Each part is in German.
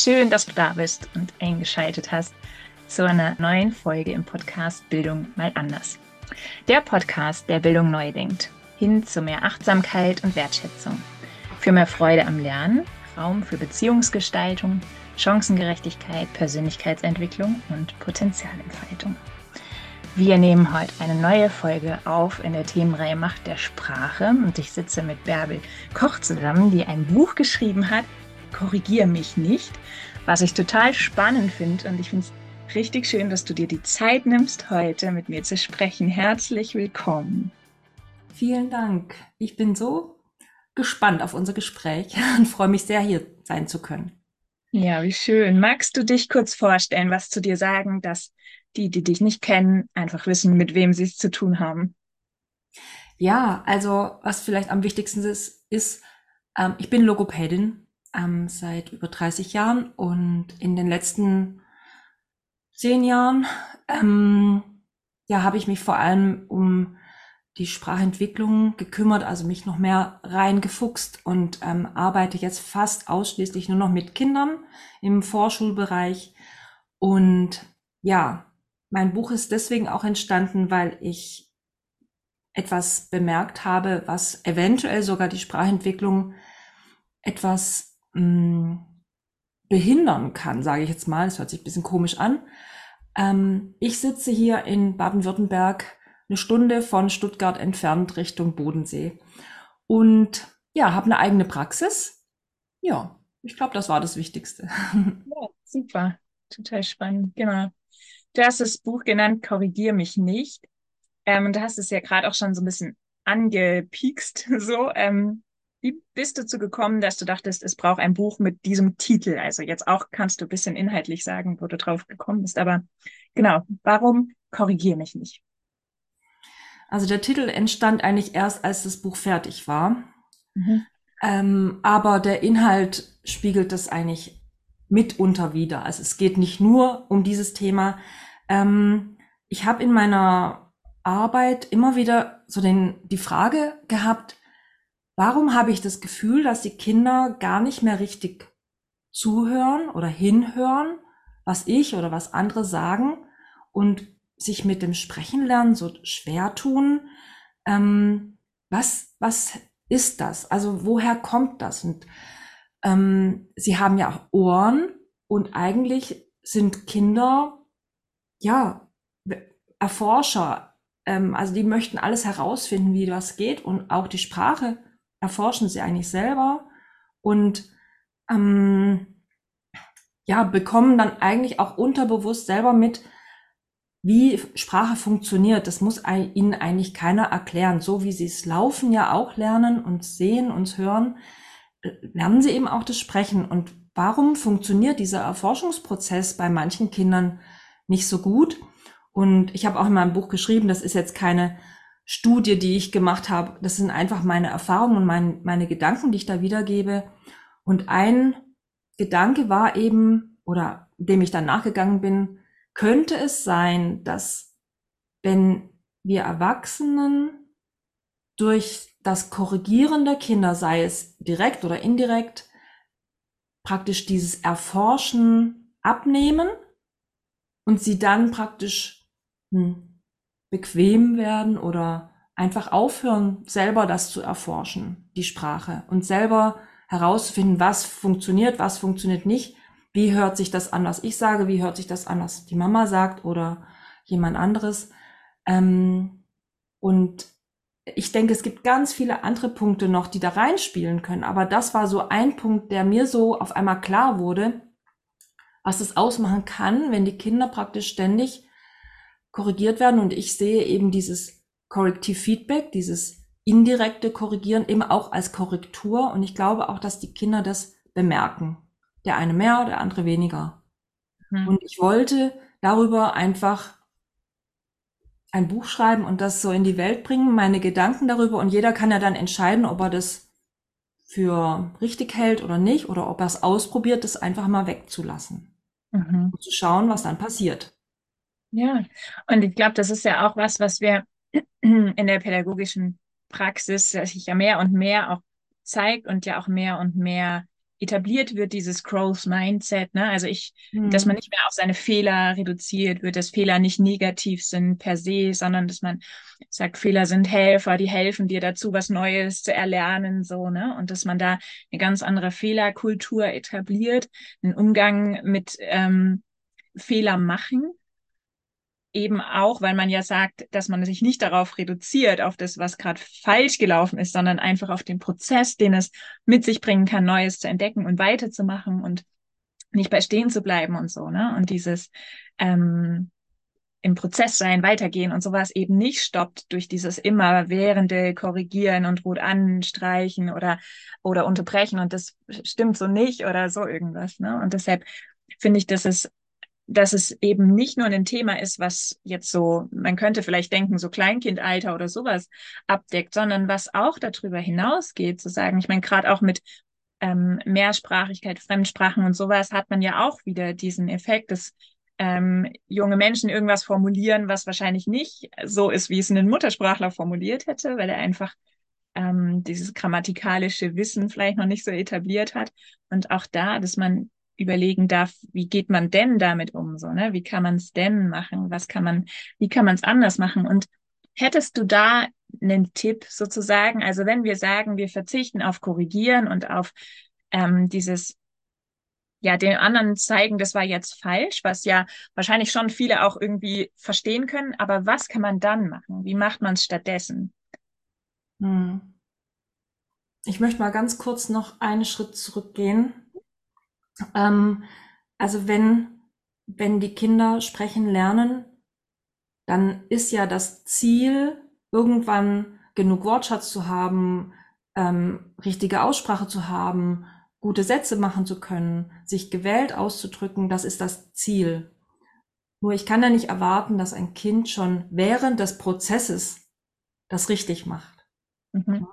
Schön, dass du da bist und eingeschaltet hast zu einer neuen Folge im Podcast Bildung mal anders. Der Podcast, der Bildung neu denkt, hin zu mehr Achtsamkeit und Wertschätzung. Für mehr Freude am Lernen, Raum für Beziehungsgestaltung, Chancengerechtigkeit, Persönlichkeitsentwicklung und Potenzialentfaltung. Wir nehmen heute eine neue Folge auf in der Themenreihe Macht der Sprache und ich sitze mit Bärbel Koch zusammen, die ein Buch geschrieben hat, Korrigier mich nicht, was ich total spannend finde und ich finde es richtig schön, dass du dir die Zeit nimmst, heute mit mir zu sprechen. Herzlich willkommen. Vielen Dank. Ich bin so gespannt auf unser Gespräch und freue mich sehr, hier sein zu können. Ja, wie schön. Magst du dich kurz vorstellen, was zu dir sagen, dass die, die dich nicht kennen, einfach wissen, mit wem sie es zu tun haben? Ja, also was vielleicht am wichtigsten ist, ist, ähm, ich bin Logopädin ähm, seit über 30 Jahren und in den letzten zehn Jahren ähm, ja, habe ich mich vor allem um die Sprachentwicklung gekümmert, also mich noch mehr reingefuchst und ähm, arbeite jetzt fast ausschließlich nur noch mit Kindern im Vorschulbereich. Und ja, mein Buch ist deswegen auch entstanden, weil ich etwas bemerkt habe, was eventuell sogar die Sprachentwicklung etwas mh, mm, behindern kann, sage ich jetzt mal. Das hört sich ein bisschen komisch an. Ähm, ich sitze hier in Baden-Württemberg eine Stunde von Stuttgart entfernt Richtung Bodensee. Und ja, habe eine eigene Praxis. Ja, ich glaube, das war das Wichtigste. Ja, super. Total spannend. Genau. Du hast das Buch genannt, Korrigier mich nicht. Ähm, und du hast es ja gerade auch schon so ein bisschen angepiekst. So, ähm, wie bist du dazu gekommen, dass du dachtest, es braucht ein Buch mit diesem Titel? Also jetzt auch kannst du ein bisschen inhaltlich sagen, wo du drauf gekommen bist. Aber genau, warum korrigier mich nicht? Also der Titel entstand eigentlich erst, als das Buch fertig war. Mhm. Ähm, aber der Inhalt spiegelt das eigentlich mitunter wieder. Also es geht nicht nur um dieses Thema. Ähm, ich habe in meiner Arbeit immer wieder so den, die Frage gehabt, warum habe ich das Gefühl, dass die Kinder gar nicht mehr richtig zuhören oder hinhören, was ich oder was andere sagen und sich mit dem Sprechen lernen so schwer tun. Ähm, was, was ist das? Also woher kommt das? Und ähm, sie haben ja auch Ohren und eigentlich sind Kinder ja Erforscher. Ähm, also die möchten alles herausfinden, wie das geht und auch die Sprache erforschen sie eigentlich selber und ähm, ja bekommen dann eigentlich auch unterbewusst selber mit, wie Sprache funktioniert, das muss ihnen eigentlich keiner erklären. So wie sie es laufen ja auch lernen und sehen und hören, lernen sie eben auch das Sprechen. Und warum funktioniert dieser Erforschungsprozess bei manchen Kindern nicht so gut? Und ich habe auch in meinem Buch geschrieben, das ist jetzt keine Studie, die ich gemacht habe. Das sind einfach meine Erfahrungen und mein, meine Gedanken, die ich da wiedergebe. Und ein Gedanke war eben, oder dem ich dann nachgegangen bin, könnte es sein, dass wenn wir Erwachsenen durch das Korrigieren der Kinder, sei es direkt oder indirekt, praktisch dieses Erforschen abnehmen und sie dann praktisch hm, bequem werden oder einfach aufhören, selber das zu erforschen, die Sprache und selber herauszufinden, was funktioniert, was funktioniert nicht wie hört sich das an, was ich sage? Wie hört sich das an, was die Mama sagt oder jemand anderes? Ähm, und ich denke, es gibt ganz viele andere Punkte noch, die da reinspielen können. Aber das war so ein Punkt, der mir so auf einmal klar wurde, was es ausmachen kann, wenn die Kinder praktisch ständig korrigiert werden. Und ich sehe eben dieses Corrective Feedback, dieses indirekte Korrigieren eben auch als Korrektur. Und ich glaube auch, dass die Kinder das bemerken. Der eine mehr, der andere weniger. Mhm. Und ich wollte darüber einfach ein Buch schreiben und das so in die Welt bringen, meine Gedanken darüber und jeder kann ja dann entscheiden, ob er das für richtig hält oder nicht oder ob er es ausprobiert, das einfach mal wegzulassen mhm. und zu schauen, was dann passiert. Ja, und ich glaube, das ist ja auch was, was wir in der pädagogischen Praxis sich ja mehr und mehr auch zeigt und ja auch mehr und mehr etabliert wird, dieses Growth Mindset, ne? Also ich, mhm. dass man nicht mehr auf seine Fehler reduziert wird, dass Fehler nicht negativ sind per se, sondern dass man sagt, Fehler sind Helfer, die helfen dir dazu, was Neues zu erlernen, so, ne? Und dass man da eine ganz andere Fehlerkultur etabliert, einen Umgang mit ähm, Fehler machen eben auch, weil man ja sagt, dass man sich nicht darauf reduziert, auf das, was gerade falsch gelaufen ist, sondern einfach auf den Prozess, den es mit sich bringen kann, Neues zu entdecken und weiterzumachen und nicht bei stehen zu bleiben und so, ne? Und dieses ähm, im Prozess sein, weitergehen und sowas eben nicht stoppt durch dieses immerwährende Korrigieren und rot anstreichen oder, oder unterbrechen und das stimmt so nicht oder so irgendwas, ne? Und deshalb finde ich, dass es dass es eben nicht nur ein Thema ist, was jetzt so, man könnte vielleicht denken, so Kleinkindalter oder sowas abdeckt, sondern was auch darüber hinausgeht, zu sagen, ich meine, gerade auch mit ähm, Mehrsprachigkeit, Fremdsprachen und sowas hat man ja auch wieder diesen Effekt, dass ähm, junge Menschen irgendwas formulieren, was wahrscheinlich nicht so ist, wie es ein Muttersprachler formuliert hätte, weil er einfach ähm, dieses grammatikalische Wissen vielleicht noch nicht so etabliert hat. Und auch da, dass man überlegen darf, wie geht man denn damit um, so, ne? Wie kann man es denn machen? Was kann man, wie kann man es anders machen? Und hättest du da einen Tipp sozusagen? Also wenn wir sagen, wir verzichten auf Korrigieren und auf ähm, dieses ja, den anderen zeigen, das war jetzt falsch, was ja wahrscheinlich schon viele auch irgendwie verstehen können. Aber was kann man dann machen? Wie macht man es stattdessen? Hm. Ich möchte mal ganz kurz noch einen Schritt zurückgehen ähm, also wenn, wenn die Kinder sprechen lernen, dann ist ja das Ziel, irgendwann genug Wortschatz zu haben, ähm, richtige Aussprache zu haben, gute Sätze machen zu können, sich gewählt auszudrücken, das ist das Ziel. Nur ich kann ja nicht erwarten, dass ein Kind schon während des Prozesses das richtig macht. Mhm.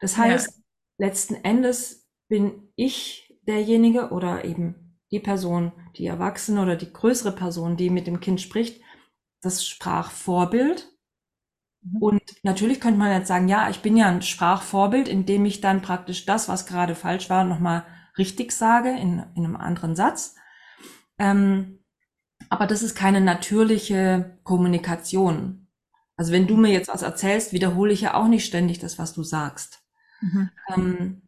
Das heißt, ja. letzten Endes bin ich derjenige oder eben die Person, die Erwachsene oder die größere Person, die mit dem Kind spricht, das Sprachvorbild. Mhm. Und natürlich könnte man jetzt sagen, ja, ich bin ja ein Sprachvorbild, indem ich dann praktisch das, was gerade falsch war, nochmal richtig sage in, in einem anderen Satz. Ähm, aber das ist keine natürliche Kommunikation. Also wenn du mir jetzt was erzählst, wiederhole ich ja auch nicht ständig das, was du sagst. Mhm. Ähm,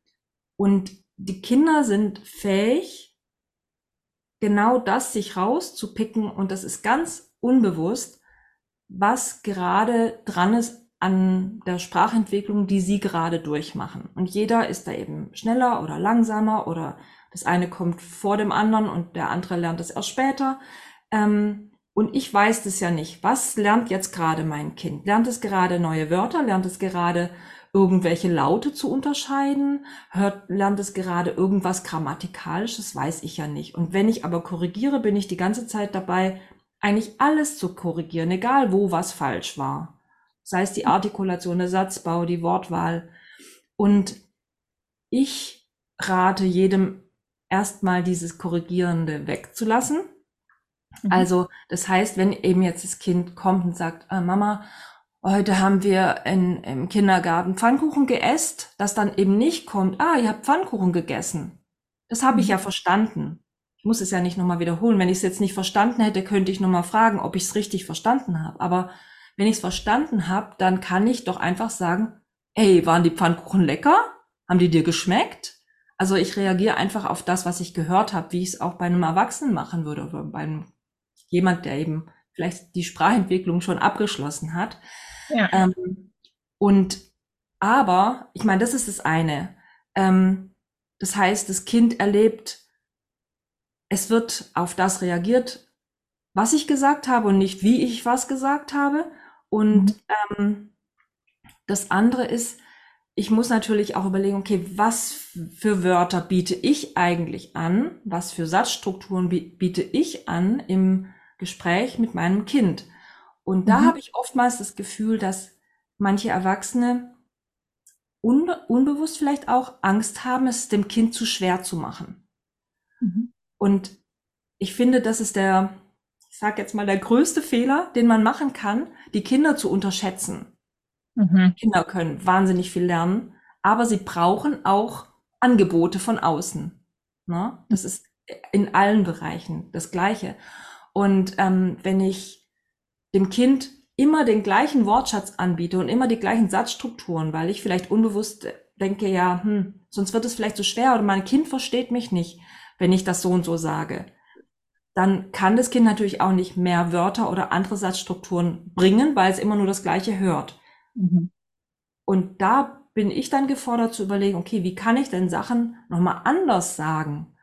und die Kinder sind fähig, genau das sich rauszupicken und das ist ganz unbewusst, was gerade dran ist an der Sprachentwicklung, die sie gerade durchmachen. Und jeder ist da eben schneller oder langsamer oder das eine kommt vor dem anderen und der andere lernt es erst später. Ähm, und ich weiß das ja nicht. Was lernt jetzt gerade mein Kind? Lernt es gerade neue Wörter? Lernt es gerade irgendwelche Laute zu unterscheiden? Hört, lernt es gerade irgendwas Grammatikalisches? Weiß ich ja nicht. Und wenn ich aber korrigiere, bin ich die ganze Zeit dabei, eigentlich alles zu korrigieren, egal wo was falsch war. Sei es die Artikulation, der Satzbau, die Wortwahl. Und ich rate jedem erstmal dieses Korrigierende wegzulassen. Mhm. Also, das heißt, wenn eben jetzt das Kind kommt und sagt, äh, Mama, Heute haben wir in, im Kindergarten Pfannkuchen geäst, das dann eben nicht kommt, ah, ihr habt Pfannkuchen gegessen. Das habe ich ja mhm. verstanden. Ich muss es ja nicht nochmal wiederholen. Wenn ich es jetzt nicht verstanden hätte, könnte ich nochmal fragen, ob ich es richtig verstanden habe. Aber wenn ich es verstanden habe, dann kann ich doch einfach sagen, hey, waren die Pfannkuchen lecker? Haben die dir geschmeckt? Also ich reagiere einfach auf das, was ich gehört habe, wie ich es auch bei einem Erwachsenen machen würde oder bei einem, jemand, der eben vielleicht die Sprachentwicklung schon abgeschlossen hat. Ja. Ähm, und aber, ich meine, das ist das eine. Ähm, das heißt, das Kind erlebt, es wird auf das reagiert, was ich gesagt habe und nicht wie ich was gesagt habe. Und mhm. ähm, das andere ist, ich muss natürlich auch überlegen, okay, was für Wörter biete ich eigentlich an? Was für Satzstrukturen biete ich an im Gespräch mit meinem Kind? Und da mhm. habe ich oftmals das Gefühl, dass manche Erwachsene un unbewusst vielleicht auch Angst haben, es dem Kind zu schwer zu machen. Mhm. Und ich finde, das ist der, ich sage jetzt mal, der größte Fehler, den man machen kann, die Kinder zu unterschätzen. Mhm. Kinder können wahnsinnig viel lernen, aber sie brauchen auch Angebote von außen. Ne? Das ist in allen Bereichen das Gleiche. Und ähm, wenn ich dem Kind immer den gleichen Wortschatz anbiete und immer die gleichen Satzstrukturen, weil ich vielleicht unbewusst denke, ja, hm, sonst wird es vielleicht so schwer oder mein Kind versteht mich nicht, wenn ich das so und so sage. Dann kann das Kind natürlich auch nicht mehr Wörter oder andere Satzstrukturen bringen, weil es immer nur das Gleiche hört. Mhm. Und da bin ich dann gefordert zu überlegen, okay, wie kann ich denn Sachen nochmal anders sagen?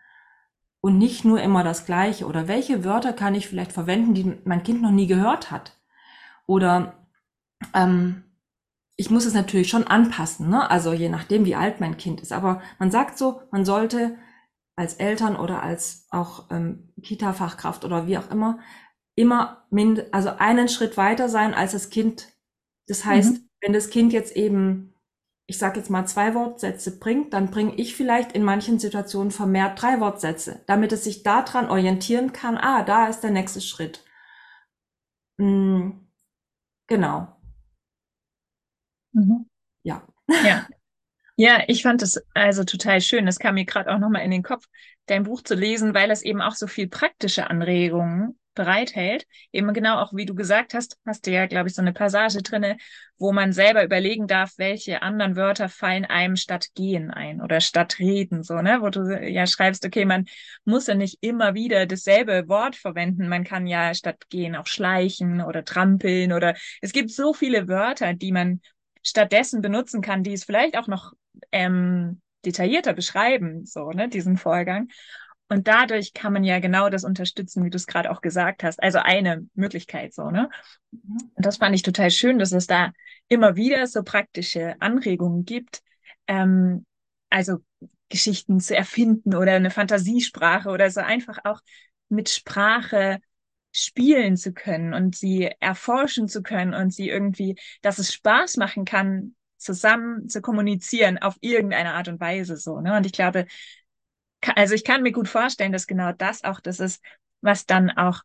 Und nicht nur immer das Gleiche. Oder welche Wörter kann ich vielleicht verwenden, die mein Kind noch nie gehört hat? Oder ähm, ich muss es natürlich schon anpassen, ne? also je nachdem, wie alt mein Kind ist. Aber man sagt so, man sollte als Eltern oder als auch ähm, Kita-Fachkraft oder wie auch immer, immer mind also einen Schritt weiter sein als das Kind. Das heißt, mhm. wenn das Kind jetzt eben, ich sage jetzt mal zwei Wortsätze bringt, dann bringe ich vielleicht in manchen Situationen vermehrt drei Wortsätze, damit es sich daran orientieren kann, ah, da ist der nächste Schritt. Mhm. Genau. Mhm. Ja. Ja. Ja, ich fand es also total schön. Das kam mir gerade auch nochmal in den Kopf, dein Buch zu lesen, weil es eben auch so viel praktische Anregungen bereithält. Eben genau auch, wie du gesagt hast, hast du ja, glaube ich, so eine Passage drinne, wo man selber überlegen darf, welche anderen Wörter fallen einem statt gehen ein oder statt reden, so, ne? Wo du ja schreibst, okay, man muss ja nicht immer wieder dasselbe Wort verwenden. Man kann ja statt gehen auch schleichen oder trampeln oder es gibt so viele Wörter, die man stattdessen benutzen kann, die es vielleicht auch noch ähm, detaillierter beschreiben, so, ne, diesen Vorgang. Und dadurch kann man ja genau das unterstützen, wie du es gerade auch gesagt hast. Also eine Möglichkeit so, ne? Mhm. Und das fand ich total schön, dass es da immer wieder so praktische Anregungen gibt. Ähm, also Geschichten zu erfinden oder eine Fantasiesprache oder so einfach auch mit Sprache spielen zu können und sie erforschen zu können und sie irgendwie, dass es Spaß machen kann, zusammen zu kommunizieren auf irgendeine Art und Weise so. Ne? Und ich glaube, also ich kann mir gut vorstellen, dass genau das auch das ist, was dann auch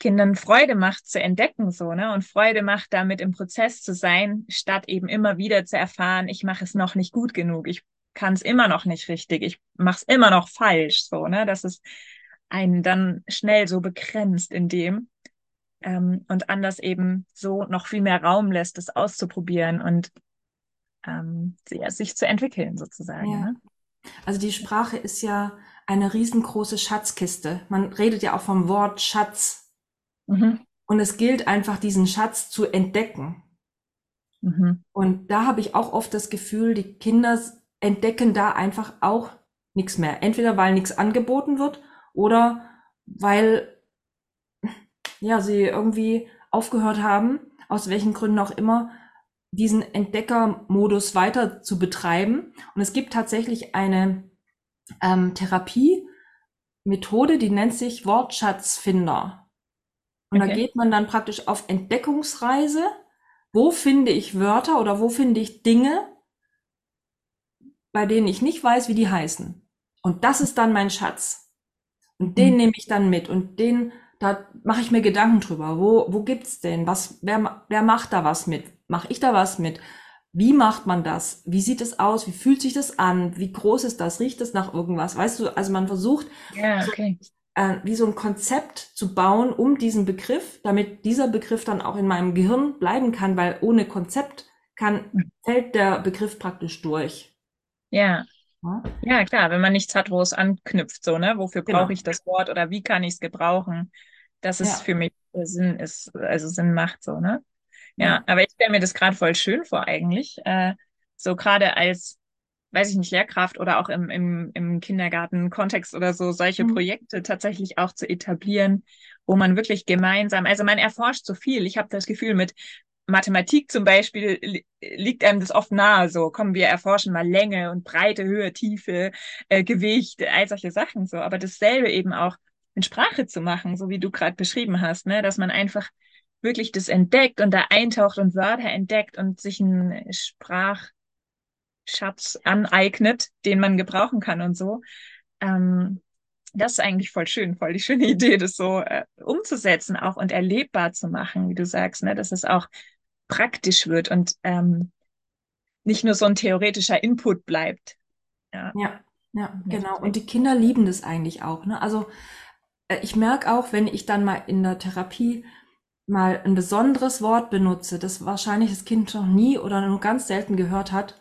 Kindern Freude macht zu entdecken, so, ne? Und Freude macht, damit im Prozess zu sein, statt eben immer wieder zu erfahren, ich mache es noch nicht gut genug, ich kann es immer noch nicht richtig, ich mache es immer noch falsch, so, ne? Dass es einen dann schnell so begrenzt in dem ähm, und anders eben so noch viel mehr Raum lässt, es auszuprobieren und ähm, sich zu entwickeln, sozusagen. Ja. Ne? Also die Sprache ist ja eine riesengroße Schatzkiste. Man redet ja auch vom Wort Schatz. Mhm. Und es gilt einfach, diesen Schatz zu entdecken. Mhm. Und da habe ich auch oft das Gefühl, die Kinder entdecken da einfach auch nichts mehr. Entweder weil nichts angeboten wird oder weil ja, sie irgendwie aufgehört haben, aus welchen Gründen auch immer, diesen Entdeckermodus weiter zu betreiben. Und es gibt tatsächlich eine ähm, Therapie-Methode, die nennt sich Wortschatzfinder. Und okay. da geht man dann praktisch auf Entdeckungsreise. Wo finde ich Wörter oder wo finde ich Dinge, bei denen ich nicht weiß, wie die heißen? Und das ist dann mein Schatz. Und den mhm. nehme ich dann mit und den, da mache ich mir Gedanken drüber. Wo, wo gibt's den? Was, wer, wer macht da was mit? Mache ich da was mit? Wie macht man das? Wie sieht es aus? Wie fühlt sich das an? Wie groß ist das? Riecht es nach irgendwas? Weißt du, also man versucht, ja, okay. so, äh, wie so ein Konzept zu bauen um diesen Begriff, damit dieser Begriff dann auch in meinem Gehirn bleiben kann, weil ohne Konzept kann, hm. fällt der Begriff praktisch durch. Ja. Ja, klar, wenn man nichts hat, wo es anknüpft, so, ne? Wofür genau. brauche ich das Wort oder wie kann ich es gebrauchen, dass es ja. für mich Sinn ist, also Sinn macht, so, ne? Ja, aber ich stelle mir das gerade voll schön vor eigentlich. Äh, so gerade als, weiß ich nicht, Lehrkraft oder auch im, im, im Kindergarten-Kontext oder so, solche mhm. Projekte tatsächlich auch zu etablieren, wo man wirklich gemeinsam, also man erforscht so viel. Ich habe das Gefühl, mit Mathematik zum Beispiel liegt einem das oft nahe, so kommen wir erforschen mal Länge und Breite, Höhe, Tiefe, äh, Gewicht, all solche Sachen so. Aber dasselbe eben auch in Sprache zu machen, so wie du gerade beschrieben hast, ne, dass man einfach wirklich das entdeckt und da eintaucht und Wörter entdeckt und sich einen Sprachschatz aneignet, den man gebrauchen kann und so. Ähm, das ist eigentlich voll schön, voll die schöne Idee, das so äh, umzusetzen auch und erlebbar zu machen, wie du sagst, ne, dass es auch praktisch wird und ähm, nicht nur so ein theoretischer Input bleibt. Ja. ja. Ja, genau. Und die Kinder lieben das eigentlich auch. Ne? Also ich merke auch, wenn ich dann mal in der Therapie mal ein besonderes Wort benutze, das wahrscheinlich das Kind noch nie oder nur ganz selten gehört hat,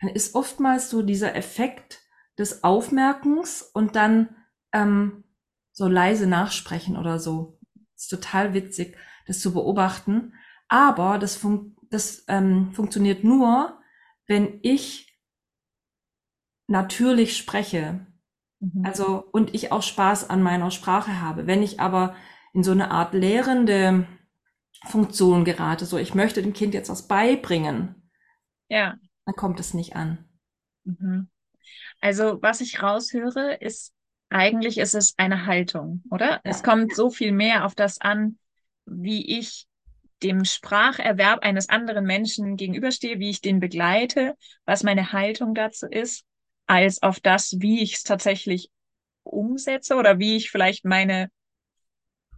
dann ist oftmals so dieser Effekt des Aufmerkens und dann ähm, so leise nachsprechen oder so. Ist total witzig, das zu beobachten. Aber das, fun das ähm, funktioniert nur, wenn ich natürlich spreche. Mhm. Also, und ich auch Spaß an meiner Sprache habe. Wenn ich aber in so eine Art lehrende Funktion gerate, so ich möchte dem Kind jetzt was beibringen, ja. dann kommt es nicht an. Mhm. Also, was ich raushöre, ist, eigentlich ist es eine Haltung, oder? Ja. Es kommt so viel mehr auf das an, wie ich dem Spracherwerb eines anderen Menschen gegenüberstehe, wie ich den begleite, was meine Haltung dazu ist, als auf das, wie ich es tatsächlich umsetze oder wie ich vielleicht meine,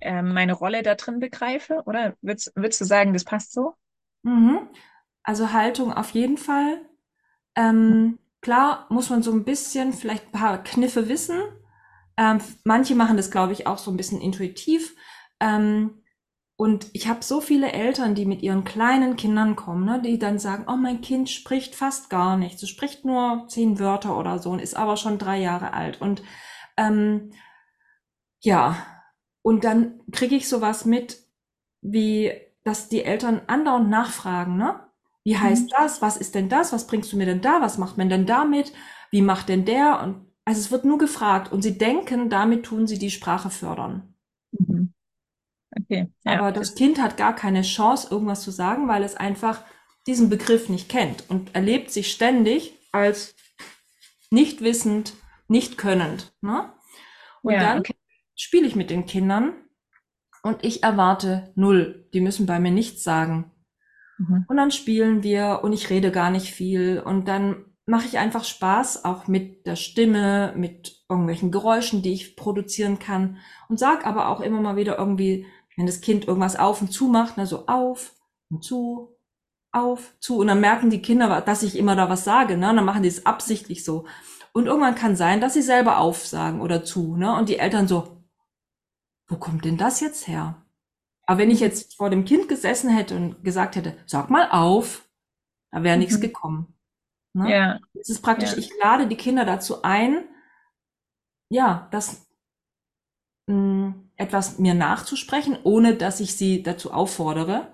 äh, meine Rolle da drin begreife? Oder würdest, würdest du sagen, das passt so? Mhm. Also Haltung auf jeden Fall. Ähm, klar muss man so ein bisschen vielleicht ein paar Kniffe wissen. Ähm, manche machen das, glaube ich, auch so ein bisschen intuitiv. Ähm, und ich habe so viele Eltern, die mit ihren kleinen Kindern kommen, ne, die dann sagen, oh, mein Kind spricht fast gar nichts. Es spricht nur zehn Wörter oder so und ist aber schon drei Jahre alt. Und ähm, ja, und dann kriege ich sowas mit, wie, dass die Eltern andauernd nachfragen, ne? Wie heißt mhm. das? Was ist denn das? Was bringst du mir denn da? Was macht man denn damit? Wie macht denn der? Und also es wird nur gefragt und sie denken, damit tun sie die Sprache fördern. Okay. Ja. Aber das Kind hat gar keine Chance, irgendwas zu sagen, weil es einfach diesen Begriff nicht kennt und erlebt sich ständig als nicht wissend, nicht könnend. Ne? Und ja, dann okay. spiele ich mit den Kindern und ich erwarte null. Die müssen bei mir nichts sagen. Mhm. Und dann spielen wir und ich rede gar nicht viel und dann mache ich einfach Spaß, auch mit der Stimme, mit irgendwelchen Geräuschen, die ich produzieren kann und sag aber auch immer mal wieder irgendwie wenn das Kind irgendwas auf und zu macht, ne, so auf und zu, auf, zu. Und dann merken die Kinder, dass ich immer da was sage, ne? Und dann machen die es absichtlich so. Und irgendwann kann sein, dass sie selber aufsagen oder zu, ne? Und die Eltern so, wo kommt denn das jetzt her? Aber wenn ich jetzt vor dem Kind gesessen hätte und gesagt hätte, sag mal auf, da wäre mhm. nichts gekommen. Ne? Ja. Es ist praktisch, ja. ich lade die Kinder dazu ein, ja, das mh, mm, etwas mir nachzusprechen, ohne dass ich sie dazu auffordere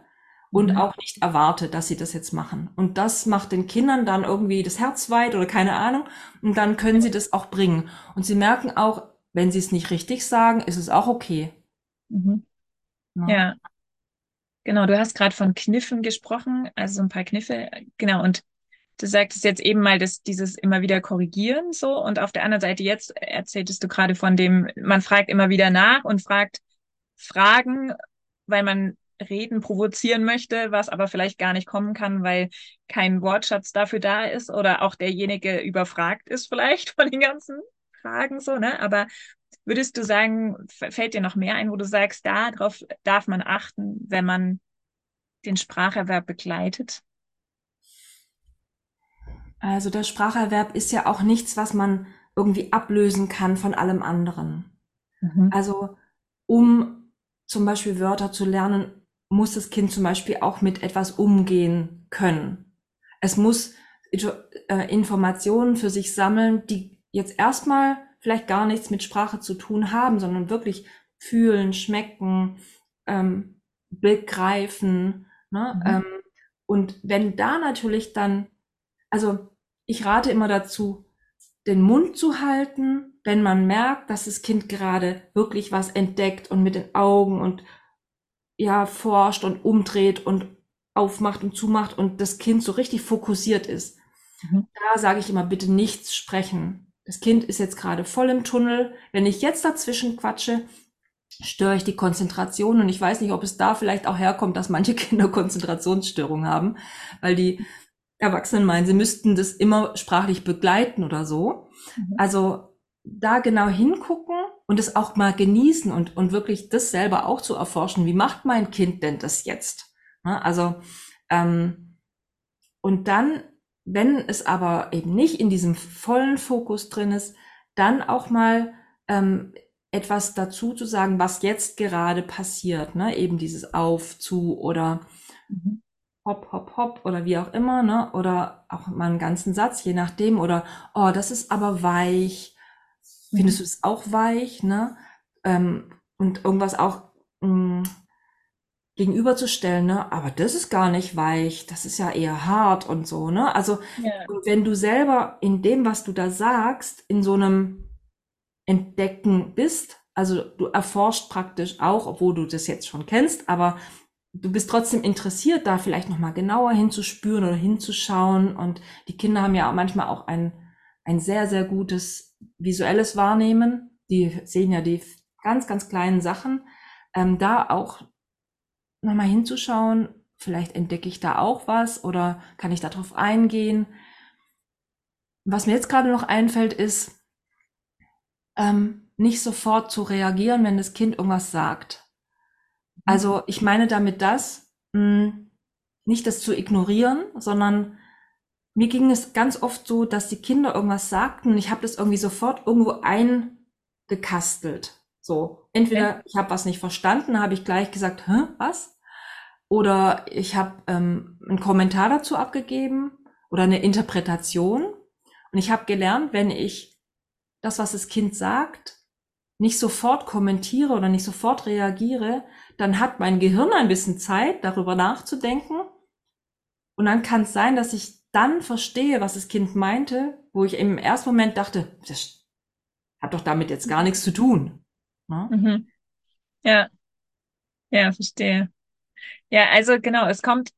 und mhm. auch nicht erwarte, dass sie das jetzt machen. Und das macht den Kindern dann irgendwie das Herz weit oder keine Ahnung. Und dann können sie das auch bringen. Und sie merken auch, wenn sie es nicht richtig sagen, ist es auch okay. Mhm. Ja. ja. Genau, du hast gerade von Kniffen gesprochen, also so ein paar Kniffe. Genau, und du sagtest jetzt eben mal, dass dieses immer wieder korrigieren so und auf der anderen Seite jetzt erzähltest du gerade von dem, man fragt immer wieder nach und fragt Fragen, weil man reden provozieren möchte, was aber vielleicht gar nicht kommen kann, weil kein Wortschatz dafür da ist oder auch derjenige überfragt ist vielleicht von den ganzen Fragen so, ne? Aber würdest du sagen, fällt dir noch mehr ein, wo du sagst, darauf darf man achten, wenn man den Spracherwerb begleitet? Also der Spracherwerb ist ja auch nichts, was man irgendwie ablösen kann von allem anderen. Mhm. Also um zum Beispiel Wörter zu lernen, muss das Kind zum Beispiel auch mit etwas umgehen können. Es muss äh, Informationen für sich sammeln, die jetzt erstmal vielleicht gar nichts mit Sprache zu tun haben, sondern wirklich fühlen, schmecken, ähm, begreifen. Ne? Mhm. Ähm, und wenn da natürlich dann also ich rate immer dazu, den Mund zu halten, wenn man merkt, dass das Kind gerade wirklich was entdeckt und mit den Augen und ja forscht und umdreht und aufmacht und zumacht und das Kind so richtig fokussiert ist. Mhm. Da sage ich immer bitte nichts sprechen. Das Kind ist jetzt gerade voll im Tunnel. Wenn ich jetzt dazwischen quatsche, störe ich die Konzentration und ich weiß nicht, ob es da vielleicht auch herkommt, dass manche Kinder Konzentrationsstörungen haben, weil die Erwachsenen meinen, sie müssten das immer sprachlich begleiten oder so. Mhm. Also da genau hingucken und es auch mal genießen und, und wirklich das selber auch zu erforschen. Wie macht mein Kind denn das jetzt? Also, ähm, und dann wenn es aber eben nicht in diesem vollen Fokus drin ist, dann auch mal ähm, etwas dazu zu sagen, was jetzt gerade passiert, ne? Eben dieses Auf, zu oder mhm. Hopp, hopp, hopp oder wie auch immer, ne? Oder auch mal einen ganzen Satz, je nachdem, oder oh, das ist aber weich. Findest mhm. du es auch weich, ne? Ähm, und irgendwas auch mh, mm, gegenüberzustellen, ne? Aber das ist gar nicht weich, das ist ja eher hart und so, ne? Also, ja. wenn du selber in dem, was du da sagst, in so einem Entdecken bist, also du erforscht praktisch auch, obwohl du das jetzt schon kennst, aber du bist trotzdem interessiert, da vielleicht nochmal genauer hinzuspüren oder hinzuschauen. Und die Kinder haben ja manchmal auch ein, ein sehr, sehr gutes visuelles Wahrnehmen. Die sehen ja die ganz, ganz kleinen Sachen. Ähm, da auch nochmal hinzuschauen, vielleicht entdecke ich da auch was oder kann ich darauf eingehen. Was mir jetzt gerade noch einfällt, ist, ähm, nicht sofort zu reagieren, wenn das Kind irgendwas sagt. Also ich meine damit das, mh, hm, nicht das zu ignorieren, sondern mir ging es ganz oft so, dass die Kinder irgendwas sagten und ich habe das irgendwie sofort irgendwo eingekastelt. So, entweder ich habe was nicht verstanden, habe ich gleich gesagt, Hä, was? Oder ich habe ähm, einen Kommentar dazu abgegeben oder eine Interpretation. Und ich habe gelernt, wenn ich das, was das Kind sagt, nicht sofort kommentiere oder nicht sofort reagiere, dann hat mein Gehirn ein bisschen Zeit, darüber nachzudenken. Und dann kann es sein, dass ich dann verstehe, was das Kind meinte, wo ich im ersten Moment dachte, das hat doch damit jetzt gar nichts zu tun. Ne? Mhm. Ja, ja, verstehe. Ja, also genau, es kommt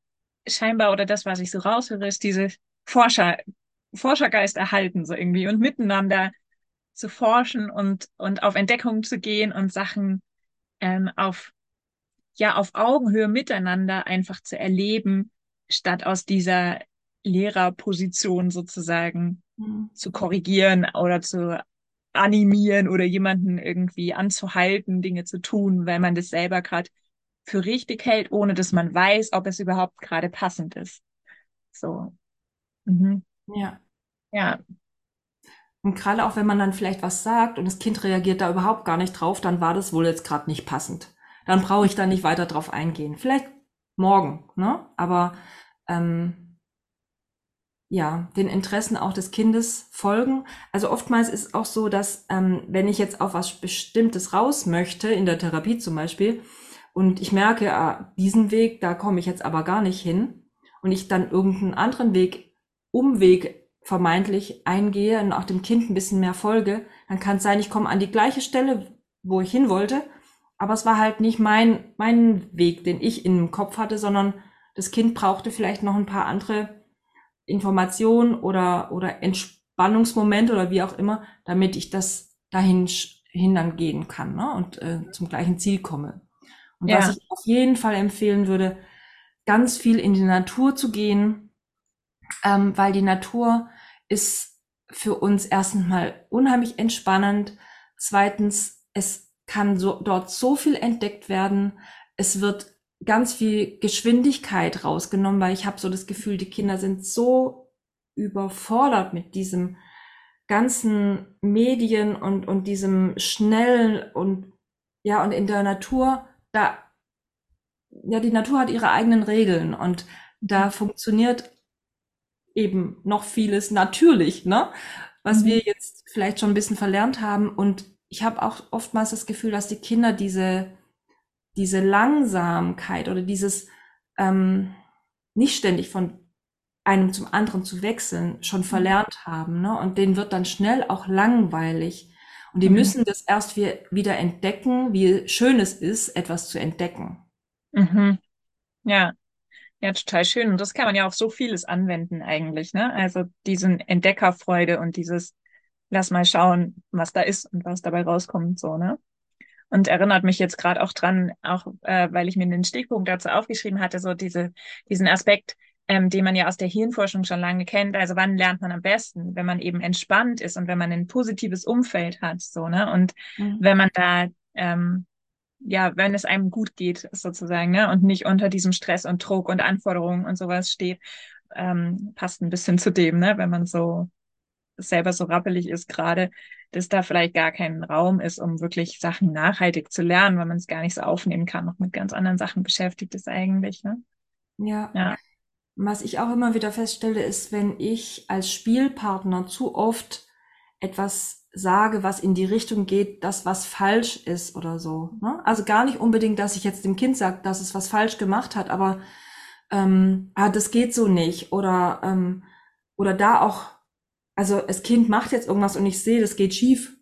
scheinbar, oder das, was ich so raushöre, ist diese Forscher, Forschergeist erhalten, so irgendwie und miteinander zu forschen und, und auf Entdeckung zu gehen und Sachen ähm, auf, ja, auf Augenhöhe miteinander einfach zu erleben, statt aus dieser Lehrerposition sozusagen mhm. zu korrigieren oder zu animieren oder jemanden irgendwie anzuhalten, Dinge zu tun, weil man das selber gerade für richtig hält, ohne dass man weiß, ob es überhaupt gerade passend ist. So. Mhm. Ja. Ja. Und gerade auch wenn man dann vielleicht was sagt und das Kind reagiert da überhaupt gar nicht drauf, dann war das wohl jetzt gerade nicht passend. Dann brauche ich da nicht weiter drauf eingehen. Vielleicht morgen, ne? Aber ähm, ja, den Interessen auch des Kindes folgen. Also oftmals ist auch so, dass ähm, wenn ich jetzt auf was Bestimmtes raus möchte, in der Therapie zum Beispiel, und ich merke, ah, diesen Weg, da komme ich jetzt aber gar nicht hin, und ich dann irgendeinen anderen Weg, Umweg vermeintlich eingehe und auch dem Kind ein bisschen mehr folge, dann kann es sein, ich komme an die gleiche Stelle, wo ich hin wollte, aber es war halt nicht mein, mein Weg, den ich im Kopf hatte, sondern das Kind brauchte vielleicht noch ein paar andere Information oder, oder Entspannungsmoment oder wie auch immer, damit ich das dahin hindern gehen kann ne? und äh, zum gleichen Ziel komme. Und ja. was ich auf jeden Fall empfehlen würde, ganz viel in die Natur zu gehen, ähm, weil die Natur ist für uns erstens mal unheimlich entspannend. Zweitens, es kann so, dort so viel entdeckt werden. Es wird ganz viel Geschwindigkeit rausgenommen, weil ich habe so das Gefühl, die Kinder sind so überfordert mit diesem ganzen Medien und, und diesem schnellen und ja, und in der Natur, da, ja, die Natur hat ihre eigenen Regeln und da mhm. funktioniert eben noch vieles natürlich, ne? Was mhm. wir jetzt vielleicht schon ein bisschen verlernt haben. Und ich habe auch oftmals das Gefühl, dass die Kinder diese diese Langsamkeit oder dieses ähm, nicht ständig von einem zum anderen zu wechseln schon mhm. verlernt haben. Ne? Und denen wird dann schnell auch langweilig. Und die mhm. müssen das erst wieder entdecken, wie schön es ist, etwas zu entdecken. Mhm. Ja. Ja, total schön. Und das kann man ja auf so vieles anwenden eigentlich, ne? Also diesen Entdeckerfreude und dieses, lass mal schauen, was da ist und was dabei rauskommt, so, ne? und erinnert mich jetzt gerade auch dran, auch äh, weil ich mir den Stichpunkt dazu aufgeschrieben hatte, so diese, diesen Aspekt, ähm, den man ja aus der Hirnforschung schon lange kennt. Also wann lernt man am besten, wenn man eben entspannt ist und wenn man ein positives Umfeld hat, so ne und mhm. wenn man da ähm, ja, wenn es einem gut geht, sozusagen, ne, und nicht unter diesem Stress und Druck und Anforderungen und sowas steht. ähm, passt ein bisschen zu dem, ne, wenn man so selber so rappelig ist gerade, dass da vielleicht gar kein Raum ist, um wirklich Sachen nachhaltig zu lernen, weil man es gar nicht so aufnehmen kann, noch mit ganz anderen Sachen beschäftigt ist eigentlich. Ne? Ja. ja. Was ich auch immer wieder feststelle, ist, wenn ich als Spielpartner zu oft etwas sage, was in die Richtung geht, dass was falsch ist oder so. Ne? Also gar nicht unbedingt, dass ich jetzt dem Kind sage, dass es was falsch gemacht hat, aber ähm, ah, das geht so nicht. Oder, ähm, oder da auch, also das Kind macht jetzt irgendwas und ich sehe, das geht schief.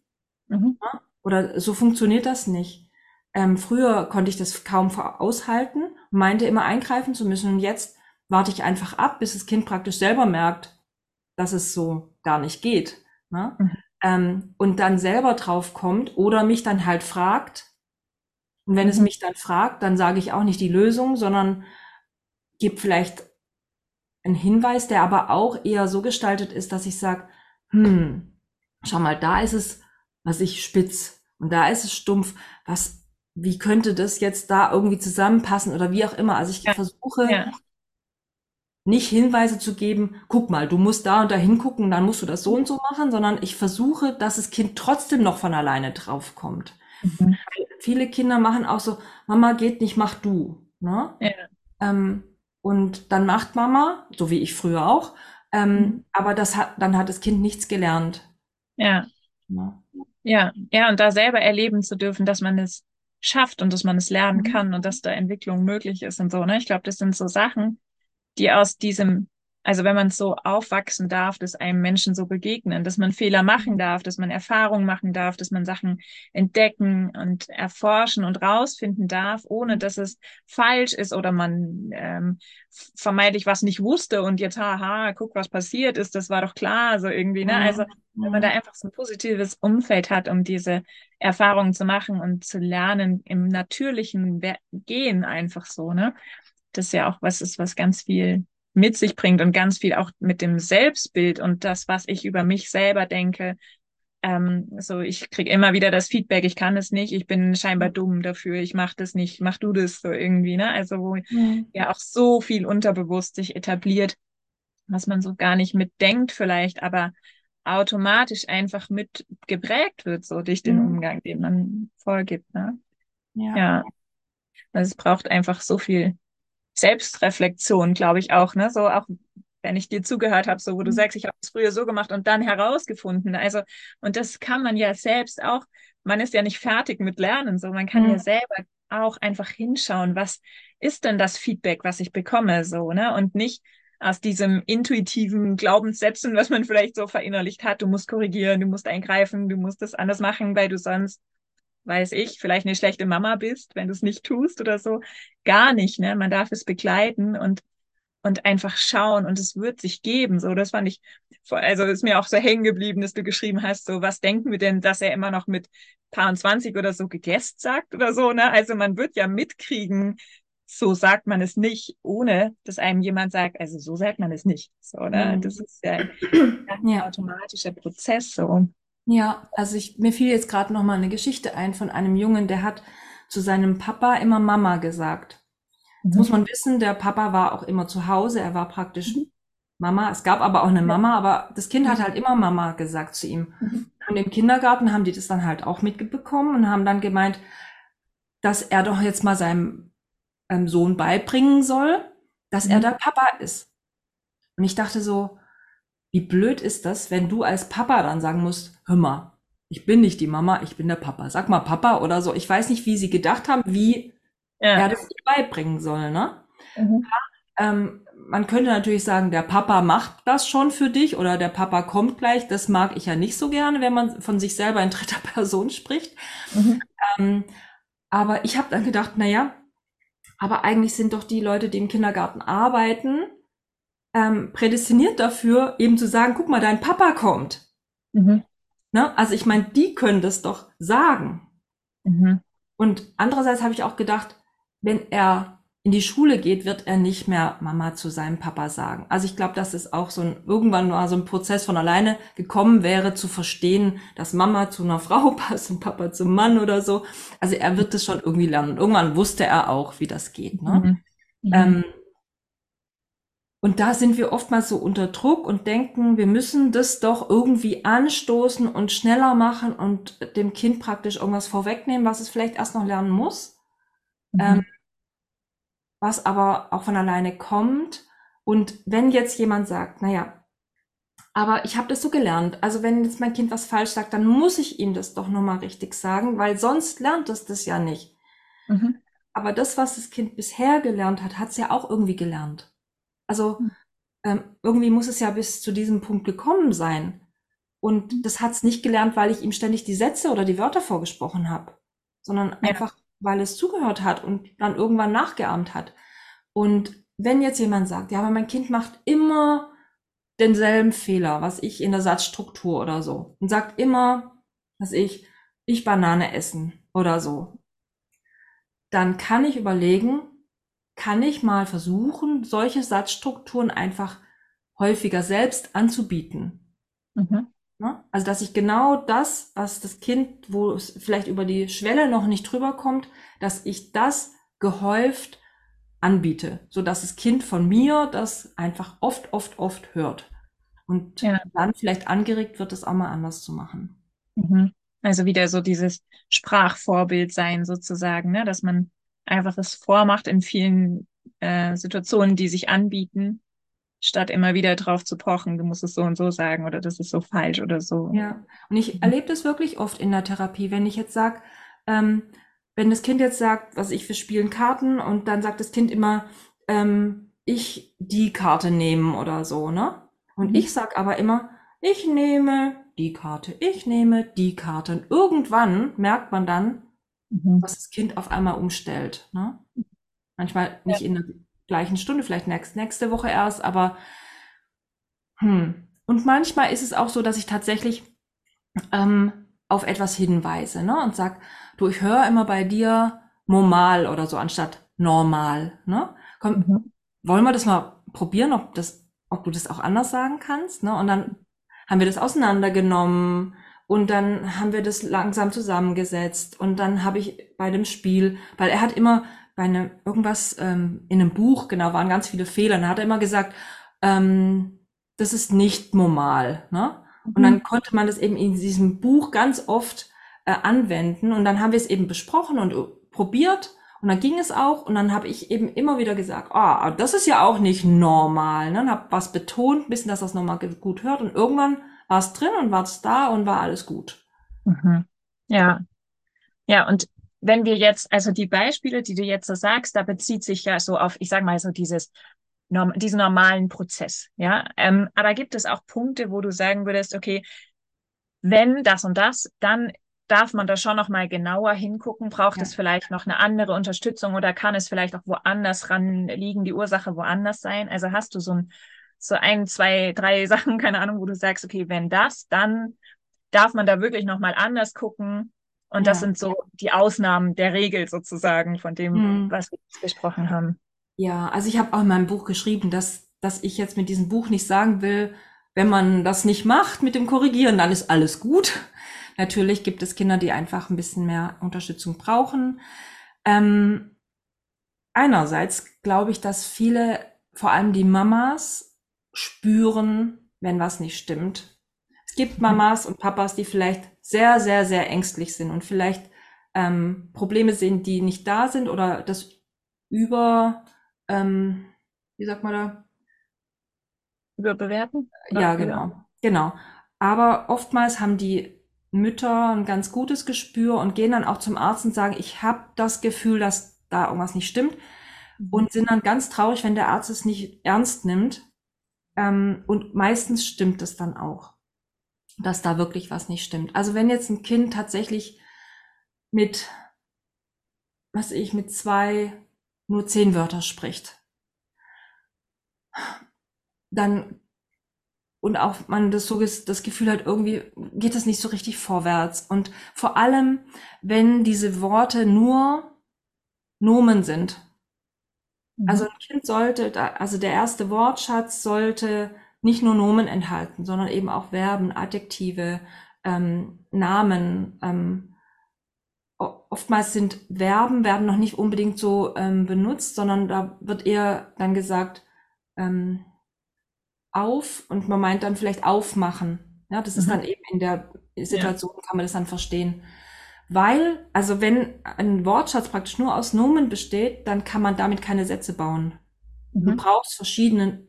Mhm. Ne? Oder so funktioniert das nicht. Ähm, früher konnte ich das kaum aushalten, meinte immer eingreifen zu müssen und jetzt warte ich einfach ab, bis das Kind praktisch selber merkt, dass es so gar nicht geht. Ne? Mhm. Ähm, und dann selber drauf kommt oder mich dann halt fragt. Und wenn mhm. es mich dann fragt, dann sage ich auch nicht die Lösung, sondern gebe vielleicht einen Hinweis, der aber auch eher so gestaltet ist, dass ich sage, hm, schau mal, da ist es, was ich spitz und da ist es stumpf. Was, wie könnte das jetzt da irgendwie zusammenpassen oder wie auch immer? Also ich ja. versuche ja nicht Hinweise zu geben, guck mal, du musst da und da hingucken, dann musst du das so und so machen, sondern ich versuche, dass das Kind trotzdem noch von alleine draufkommt. Mhm. Viele Kinder machen auch so, Mama geht nicht, mach du. Ne? Ja. Ähm, und dann macht Mama, so wie ich früher auch, ähm, mhm. aber das hat, dann hat das Kind nichts gelernt. Ja. ja. Ja, ja, und da selber erleben zu dürfen, dass man es schafft und dass man es lernen mhm. kann und dass da Entwicklung möglich ist und so. Ne? Ich glaube, das sind so Sachen, die aus diesem, also wenn man so aufwachsen darf, dass einem Menschen so begegnen, dass man Fehler machen darf, dass man Erfahrungen machen darf, dass man Sachen entdecken und erforschen und rausfinden darf, ohne dass es falsch ist oder man ähm, vermeintlich was nicht wusste und jetzt, haha, guck, was passiert ist, das war doch klar, so irgendwie, ne? Also wenn man da einfach so ein positives Umfeld hat, um diese Erfahrungen zu machen und zu lernen im natürlichen Gehen einfach so, ne? Das ja auch was ist, was ganz viel mit sich bringt und ganz viel auch mit dem Selbstbild und das, was ich über mich selber denke. Ähm, so, ich kriege immer wieder das Feedback, ich kann es nicht, ich bin scheinbar dumm dafür, ich mache das nicht, mach du das so irgendwie, ne? Also wo mhm. ja auch so viel unterbewusst sich etabliert, was man so gar nicht mitdenkt vielleicht, aber automatisch einfach mit geprägt wird, so durch den mhm. Umgang, den man vorgibt. Ne? Ja. ja. Also es braucht einfach so viel Selbstreflexion, glaube ich auch, ne? So auch wenn ich dir zugehört habe, so wo du mhm. sagst, ich habe es früher so gemacht und dann herausgefunden. Also, und das kann man ja selbst auch, man ist ja nicht fertig mit Lernen, so man kann mhm. ja selber auch einfach hinschauen, was ist denn das Feedback, was ich bekomme, so, ne? Und nicht aus diesem intuitiven Glaubenssätzen, was man vielleicht so verinnerlicht hat, du musst korrigieren, du musst eingreifen, du musst das anders machen, weil du sonst weiß ich, vielleicht eine schlechte Mama bist, wenn du es nicht tust oder so. Gar nicht, ne? Man darf es begleiten und, und einfach schauen und es wird sich geben. So, das fand ich, also ist mir auch so hängen geblieben, dass du geschrieben hast, so, was denken wir denn, dass er immer noch mit paar und 20 oder so gegessen sagt oder so, ne? Also man wird ja mitkriegen, so sagt man es nicht, ohne dass einem jemand sagt, also so sagt man es nicht. So, ne? Mhm. Das ist ja ein automatischer Prozess. So. Ja, also ich, mir fiel jetzt gerade noch mal eine Geschichte ein von einem Jungen, der hat zu seinem Papa immer Mama gesagt. Mhm. muss man wissen, der Papa war auch immer zu Hause, er war praktisch mhm. Mama. Es gab aber auch eine Mama, aber das Kind hat mhm. halt immer Mama gesagt zu ihm. Mhm. Und im Kindergarten haben die das dann halt auch mitbekommen und haben dann gemeint, dass er doch jetzt mal seinem ähm, Sohn beibringen soll, dass er mhm. der Papa ist. Und ich dachte so, wie blöd ist das, wenn du als Papa dann sagen musst, hör mal, ich bin nicht die Mama, ich bin der Papa. Sag mal Papa oder so. Ich weiß nicht, wie sie gedacht haben, wie ja. er das beibringen soll, ne? Mhm. Ja, ähm, man könnte natürlich sagen, der Papa macht das schon für dich oder der Papa kommt gleich. Das mag ich ja nicht so gerne, wenn man von sich selber in dritter Person spricht. Mhm. Ähm, aber ich habe dann gedacht, na ja, aber eigentlich sind doch die Leute, die im Kindergarten arbeiten, ähm, prädestiniert dafür, eben zu sagen, guck mal, dein Papa kommt. Mhm. Ne? Also ich meine, die können das doch sagen. Mhm. Und andererseits habe ich auch gedacht, wenn er in die Schule geht, wird er nicht mehr Mama zu seinem Papa sagen. Also ich glaube, dass es auch so ein, irgendwann mal so ein Prozess von alleine gekommen wäre, zu verstehen, dass Mama zu einer Frau passt und Papa zum Mann oder so. Also er wird das schon irgendwie lernen. Und irgendwann wusste er auch, wie das geht. Ne? Mhm. Mhm. Ähm, Und da sind wir oftmals so unter Druck und denken, wir müssen das doch irgendwie anstoßen und schneller machen und dem Kind praktisch irgendwas vorwegnehmen, was es vielleicht erst noch lernen muss. Mhm. Ähm, was aber auch von alleine kommt. Und wenn jetzt jemand sagt, naja, aber ich habe das so gelernt, also wenn jetzt mein Kind was falsch sagt, dann muss ich ihm das doch nochmal richtig sagen, weil sonst lernt es das ja nicht. Mhm. Aber das, was das Kind bisher gelernt hat, hat es ja auch irgendwie gelernt. Also hm. ähm, irgendwie muss es ja bis zu diesem Punkt gekommen sein. Und hm. das hat es nicht gelernt, weil ich ihm ständig die Sätze oder die Wörter vorgesprochen habe, sondern ja. einfach, weil es zugehört hat und dann irgendwann nachgeahmt hat. Und wenn jetzt jemand sagt, ja, aber mein Kind macht immer denselben Fehler, was ich in der Satzstruktur oder so, und sagt immer, dass ich, ich Banane essen oder so, dann kann ich überlegen, kann ich mal versuchen, solche Satzstrukturen einfach häufiger selbst anzubieten. Mhm. Also, dass ich genau das, was das Kind, wo es vielleicht über die Schwelle noch nicht drüber kommt, dass ich das gehäuft anbiete, so dass das Kind von mir das einfach oft, oft, oft hört. Und ja. dann vielleicht angeregt wird, es auch mal anders zu machen. Mhm. Also wieder so dieses Sprachvorbild sein sozusagen, ne? dass man einfach es vormacht in vielen äh, Situationen, die sich anbieten, statt immer wieder drauf zu pochen, du musst es so und so sagen oder das ist so falsch oder so. Ja, und ich mhm. erlebe das wirklich oft in der Therapie, wenn ich jetzt sage, ähm, wenn das Kind jetzt sagt, was ich, wir spielen Karten und dann sagt das Kind immer, ähm, ich die Karte nehmen oder so, ne? Und mhm. ich sag aber immer, ich nehme die Karte, ich nehme die Karte. Und irgendwann merkt man dann, mhm. was das Kind auf einmal umstellt. Ne? Manchmal nicht ja. in der gleichen Stunde, vielleicht nächste, nächste Woche erst, aber hm. Und manchmal ist es auch so, dass ich tatsächlich ähm, auf etwas hinweise ne? und sag, du, ich höre immer bei dir normal oder so anstatt normal. Ne? Komm, mhm. wollen wir das mal probieren, ob das, ob du das auch anders sagen kannst? Ne? Und dann haben wir das auseinandergenommen und dann haben wir das langsam zusammengesetzt und dann habe ich bei dem Spiel, weil er hat immer bei einem irgendwas ähm, in einem Buch, genau, waren ganz viele Fehler. dann hat er immer gesagt, ähm, das ist nicht normal. Ne? Und dann mhm. konnte man das eben in diesem Buch ganz oft äh, anwenden und dann haben wir es eben besprochen und uh, probiert und dann ging es auch und dann habe ich eben immer wieder gesagt, ah, das ist ja auch nicht normal. Ne? Und habe was betont, ein bisschen, dass das nochmal gut hört und irgendwann war es drin und war es da und war alles gut. Mhm. Ja. Ja, und wenn wir jetzt, also die Beispiele, die du jetzt so sagst, da bezieht sich ja so auf, ich sag mal so dieses, diesen normalen Prozess, ja. Ähm, aber gibt es auch Punkte, wo du sagen würdest, okay, wenn das und das, dann darf man da schon noch mal genauer hingucken. Braucht ja. es vielleicht noch eine andere Unterstützung oder kann es vielleicht auch woanders ran liegen, die Ursache woanders sein? Also hast du so ein so ein, zwei, drei Sachen, keine Ahnung, wo du sagst, okay, wenn das, dann darf man da wirklich nochmal anders gucken. Und ja. das sind so die Ausnahmen der Regel sozusagen von dem, mhm. was wir besprochen haben. Ja, also ich habe auch in meinem Buch geschrieben, dass, dass ich jetzt mit diesem Buch nicht sagen will, wenn man das nicht macht mit dem Korrigieren, dann ist alles gut. Natürlich gibt es Kinder, die einfach ein bisschen mehr Unterstützung brauchen. Ähm, einerseits glaube ich, dass viele, vor allem die Mamas, spüren, wenn was nicht stimmt. Es gibt. Mamas und Papas, die vielleicht sehr, sehr, sehr ängstlich sind und vielleicht ähm, Probleme sehen, die nicht da sind oder das über, ähm, wie sagt man da? Überbewerten? Ja, genau. Genau. Aber oftmals haben die Mütter ein ganz gutes Gespür und gehen dann auch zum Arzt und sagen, ich habe das Gefühl, dass da irgendwas nicht stimmt mhm. und sind dann ganz traurig, wenn der Arzt es nicht ernst nimmt ähm, und meistens stimmt es dann auch, dass da wirklich was nicht stimmt. Also wenn jetzt ein Kind tatsächlich mit, was ich, mit zwei, nur zehn Wörter spricht, dann und auch man das so das Gefühl hat, irgendwie geht das nicht so richtig vorwärts. Und vor allem, wenn diese Worte nur Nomen sind, also mhm. ein Kind sollte, also der erste Wortschatz sollte nicht nur Nomen enthalten, sondern eben auch Verben, Adjektive, ähm, Namen. Ähm, oftmals sind Verben werden noch nicht unbedingt so ähm, benutzt, sondern da wird eher dann gesagt, ähm, auf und man meint dann vielleicht aufmachen. Ja, das ist mhm. dann eben in der Situation, ja. kann man das dann verstehen. Weil, also wenn ein Wortschatz praktisch nur aus Nomen besteht, dann kann man damit keine Sätze bauen. Mhm. Du brauchst verschiedene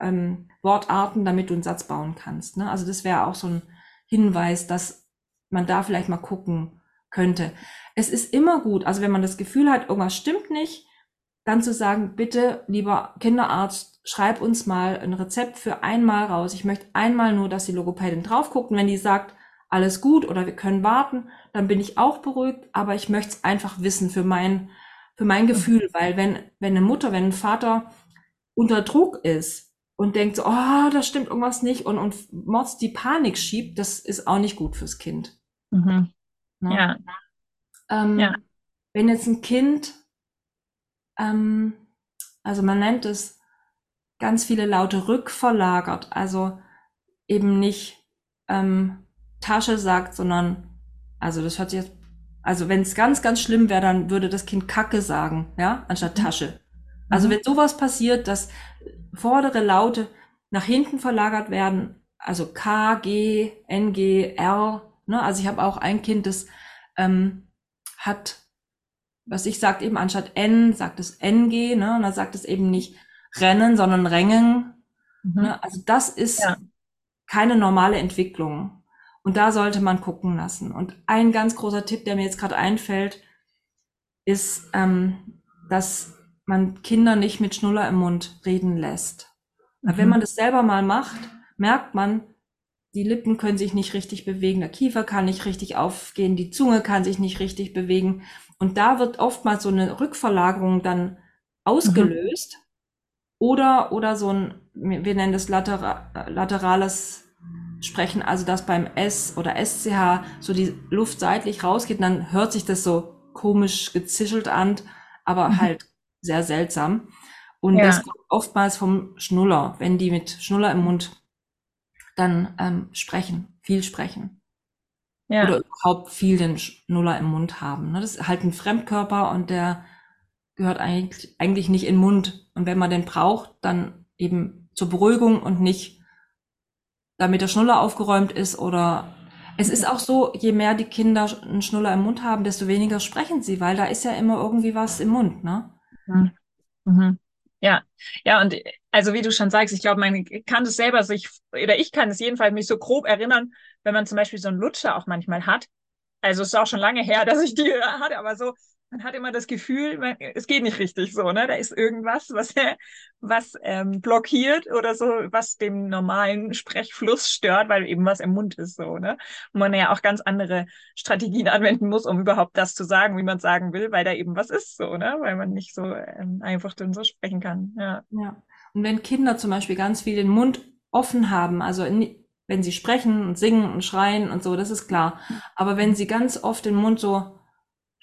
ähm, Wortarten, damit du einen Satz bauen kannst. Ne? Also das wäre auch so ein Hinweis, dass man da vielleicht mal gucken könnte. Es ist immer gut, also wenn man das Gefühl hat, irgendwas stimmt nicht, dann zu sagen, bitte, lieber Kinderarzt, schreib uns mal ein Rezept für einmal raus. Ich möchte einmal nur, dass die Logopädin drauf guckt. Und wenn die sagt, alles gut oder wir können warten, dann bin ich auch beruhigt, aber ich möchte es einfach wissen für mein, für mein Gefühl, weil wenn, wenn eine Mutter, wenn ein Vater unter Druck ist und denkt so, oh, da stimmt irgendwas nicht und, und Mords die Panik schiebt, das ist auch nicht gut fürs Kind. Mhm. Ne? Ja. Ähm, ja. Wenn jetzt ein Kind ähm, also man nennt es ganz viele Laute rückverlagert, also eben nicht ähm, Tasche sagt, sondern, also das hört sich jetzt, also wenn es ganz, ganz schlimm wäre, dann würde das Kind Kacke sagen, ja, anstatt mhm. Tasche. Also mhm. wenn sowas passiert, dass vordere Laute nach hinten verlagert werden, also K, G, N, G, R, ne, also ich habe auch ein Kind, das ähm, hat was ich sagt eben anstatt N, sagt es NG, ne? Und dann sagt es eben nicht Rennen, sondern Rängen. Mhm. Ne? Also das ist ja. keine normale Entwicklung. Und da sollte man gucken lassen. Und ein ganz großer Tipp, der mir jetzt gerade einfällt, ist, ähm, dass man Kinder nicht mit Schnuller im Mund reden lässt. Mhm. Wenn man das selber mal macht, merkt man, die Lippen können sich nicht richtig bewegen, der Kiefer kann nicht richtig aufgehen, die Zunge kann sich nicht richtig bewegen. Und da wird oftmals so eine Rückverlagerung dann ausgelöst mhm. oder, oder so ein, wir nennen das latera laterales Sprechen, also dass beim S oder SCH so die Luft seitlich rausgeht, dann hört sich das so komisch gezischelt an, aber mhm. halt sehr seltsam. Und ja. das kommt oftmals vom Schnuller, wenn die mit Schnuller im Mund dann ähm, sprechen, viel sprechen ja. oder überhaupt viel den Schnuller im Mund haben. Ne? Das ist halt ein Fremdkörper und der gehört eigentlich, eigentlich nicht in den Mund. Und wenn man den braucht, dann eben zur Beruhigung und nicht damit der Schnuller aufgeräumt ist oder es ist auch so, je mehr die Kinder einen Schnuller im Mund haben, desto weniger sprechen sie, weil da ist ja immer irgendwie was im Mund, ne? Mhm. Mhm. Ja, ja, und also wie du schon sagst, ich glaube, man kann das selber sich, oder ich kann es jedenfalls mich so grob erinnern, wenn man zum Beispiel so einen Lutscher auch manchmal hat. Also es ist auch schon lange her, dass ich die hatte, aber so, man hat immer das Gefühl, man, es geht nicht richtig so, ne? Da ist irgendwas, was, was ähm, blockiert oder so, was dem normalen Sprechfluss stört, weil eben was im Mund ist, so, ne? Und man ja auch ganz andere Strategien anwenden muss, um überhaupt das zu sagen, wie man sagen will, weil da eben was ist, so, ne? Weil man nicht so ähm, einfach dann so sprechen kann. Ja. ja. Und wenn Kinder zum Beispiel ganz viel den Mund offen haben, also in, wenn sie sprechen und singen und schreien und so, das ist klar. Aber wenn sie ganz oft den Mund so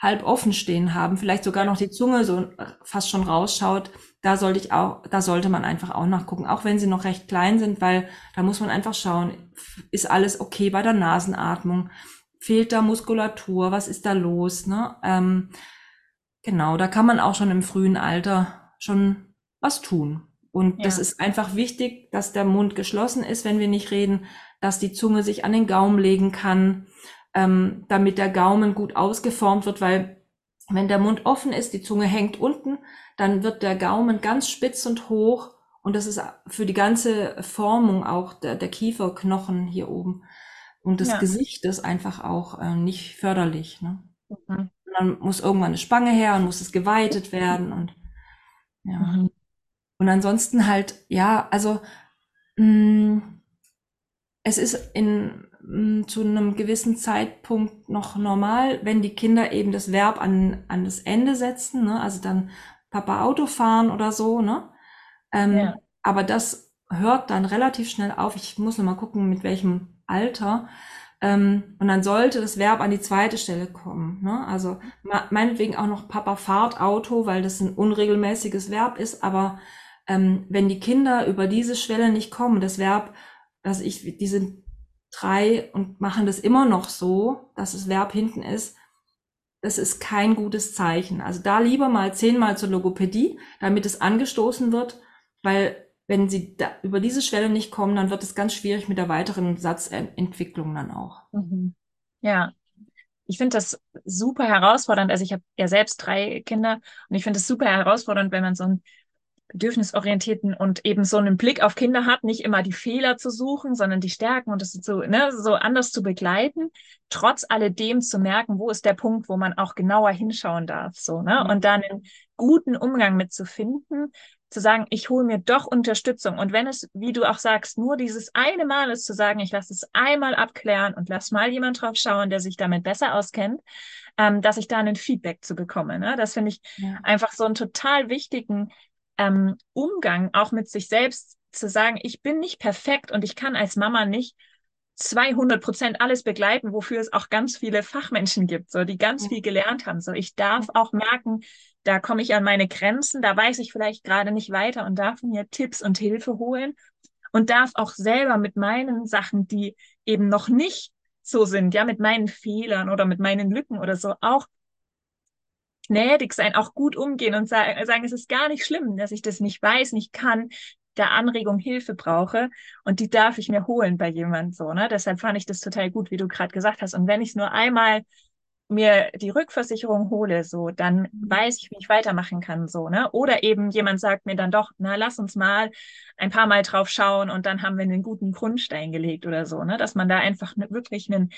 halb offen stehen haben, vielleicht sogar noch die Zunge so fast schon rausschaut, da sollte ich auch, da sollte man einfach auch nachgucken, auch wenn sie noch recht klein sind, weil da muss man einfach schauen, ist alles okay bei der Nasenatmung? Fehlt da Muskulatur? Was ist da los? Ne? Ähm, genau, da kann man auch schon im frühen Alter schon was tun. Und ja. das ist einfach wichtig, dass der Mund geschlossen ist, wenn wir nicht reden, dass die Zunge sich an den Gaumen legen kann, ähm, damit der Gaumen gut ausgeformt wird, weil wenn der Mund offen ist, die Zunge hängt unten, dann wird der Gaumen ganz spitz und hoch und das ist für die ganze Formung auch der, der Kieferknochen hier oben und des ja. Gesichtes einfach auch äh, nicht förderlich. Ne? Mhm. dann muss irgendwann eine Spange her und muss es geweitet werden und ja. Mhm. Und ansonsten halt, ja, also mh, mm, es ist in mh, zu einem gewissen Zeitpunkt noch normal, wenn die Kinder eben das Verb an, an das Ende setzen, ne? also dann Papa Auto fahren oder so, ne? Ähm, ja. Aber das hört dann relativ schnell auf. Ich muss noch mal gucken, mit welchem Alter. Ähm, und dann sollte das Verb an die zweite Stelle kommen. Ne? Also meinetwegen auch noch Papa fahrt Auto, weil das ein unregelmäßiges Verb ist, aber ähm, wenn die Kinder über diese Schwelle nicht kommen, das Verb, dass ich, die sind drei und machen das immer noch so, dass das Verb hinten ist, das ist kein gutes Zeichen. Also da lieber mal zehnmal zur Logopädie, damit es angestoßen wird, weil wenn sie über diese Schwelle nicht kommen, dann wird es ganz schwierig mit der weiteren Satzentwicklung dann auch. Mhm. Ja, ich finde das super herausfordernd. Also ich habe ja selbst drei Kinder und ich finde es super herausfordernd, wenn man so einen bedürfnisorientierten und eben so einen Blick auf Kinder hat, nicht immer die Fehler zu suchen, sondern die Stärken und das so, ne, so anders zu begleiten, trotz alledem zu merken, wo ist der Punkt, wo man auch genauer hinschauen darf, so, ne, und dann einen guten Umgang mit zu finden, zu sagen, ich hole mir doch Unterstützung. Und wenn es, wie du auch sagst, nur dieses eine Mal ist, zu sagen, ich lasse es einmal abklären und lass mal jemand drauf schauen, der sich damit besser auskennt, ähm, dass ich da einen Feedback zu bekomme. Ne? Das finde ich ja. einfach so einen total wichtigen ähm, Umgang auch mit sich selbst zu sagen, ich bin nicht perfekt und ich kann als Mama nicht 200 Prozent alles begleiten, wofür es auch ganz viele Fachmenschen gibt, so die ganz viel gelernt haben. So ich darf auch merken, da komme ich an meine Grenzen, da weiß ich vielleicht gerade nicht weiter und darf mir Tipps und Hilfe holen und darf auch selber mit meinen Sachen, die eben noch nicht so sind, ja, mit meinen Fehlern oder mit meinen Lücken oder so, auch gnädig sein, auch gut umgehen und sagen, sagen, es ist gar nicht schlimm, dass ich das nicht weiß, nicht kann, der Anregung Hilfe brauche und die darf ich mir holen bei jemand so, ne? Deshalb fand ich das total gut, wie du gerade gesagt hast. Und wenn ich es nur einmal mir die Rückversicherung hole, so, dann mhm. weiß ich, wie ich weitermachen kann, so, ne? Oder eben jemand sagt mir dann doch, na, lass uns mal ein paar Mal drauf schauen und dann haben wir einen guten Grundstein gelegt oder so, ne? Dass man da einfach ne, wirklich einen,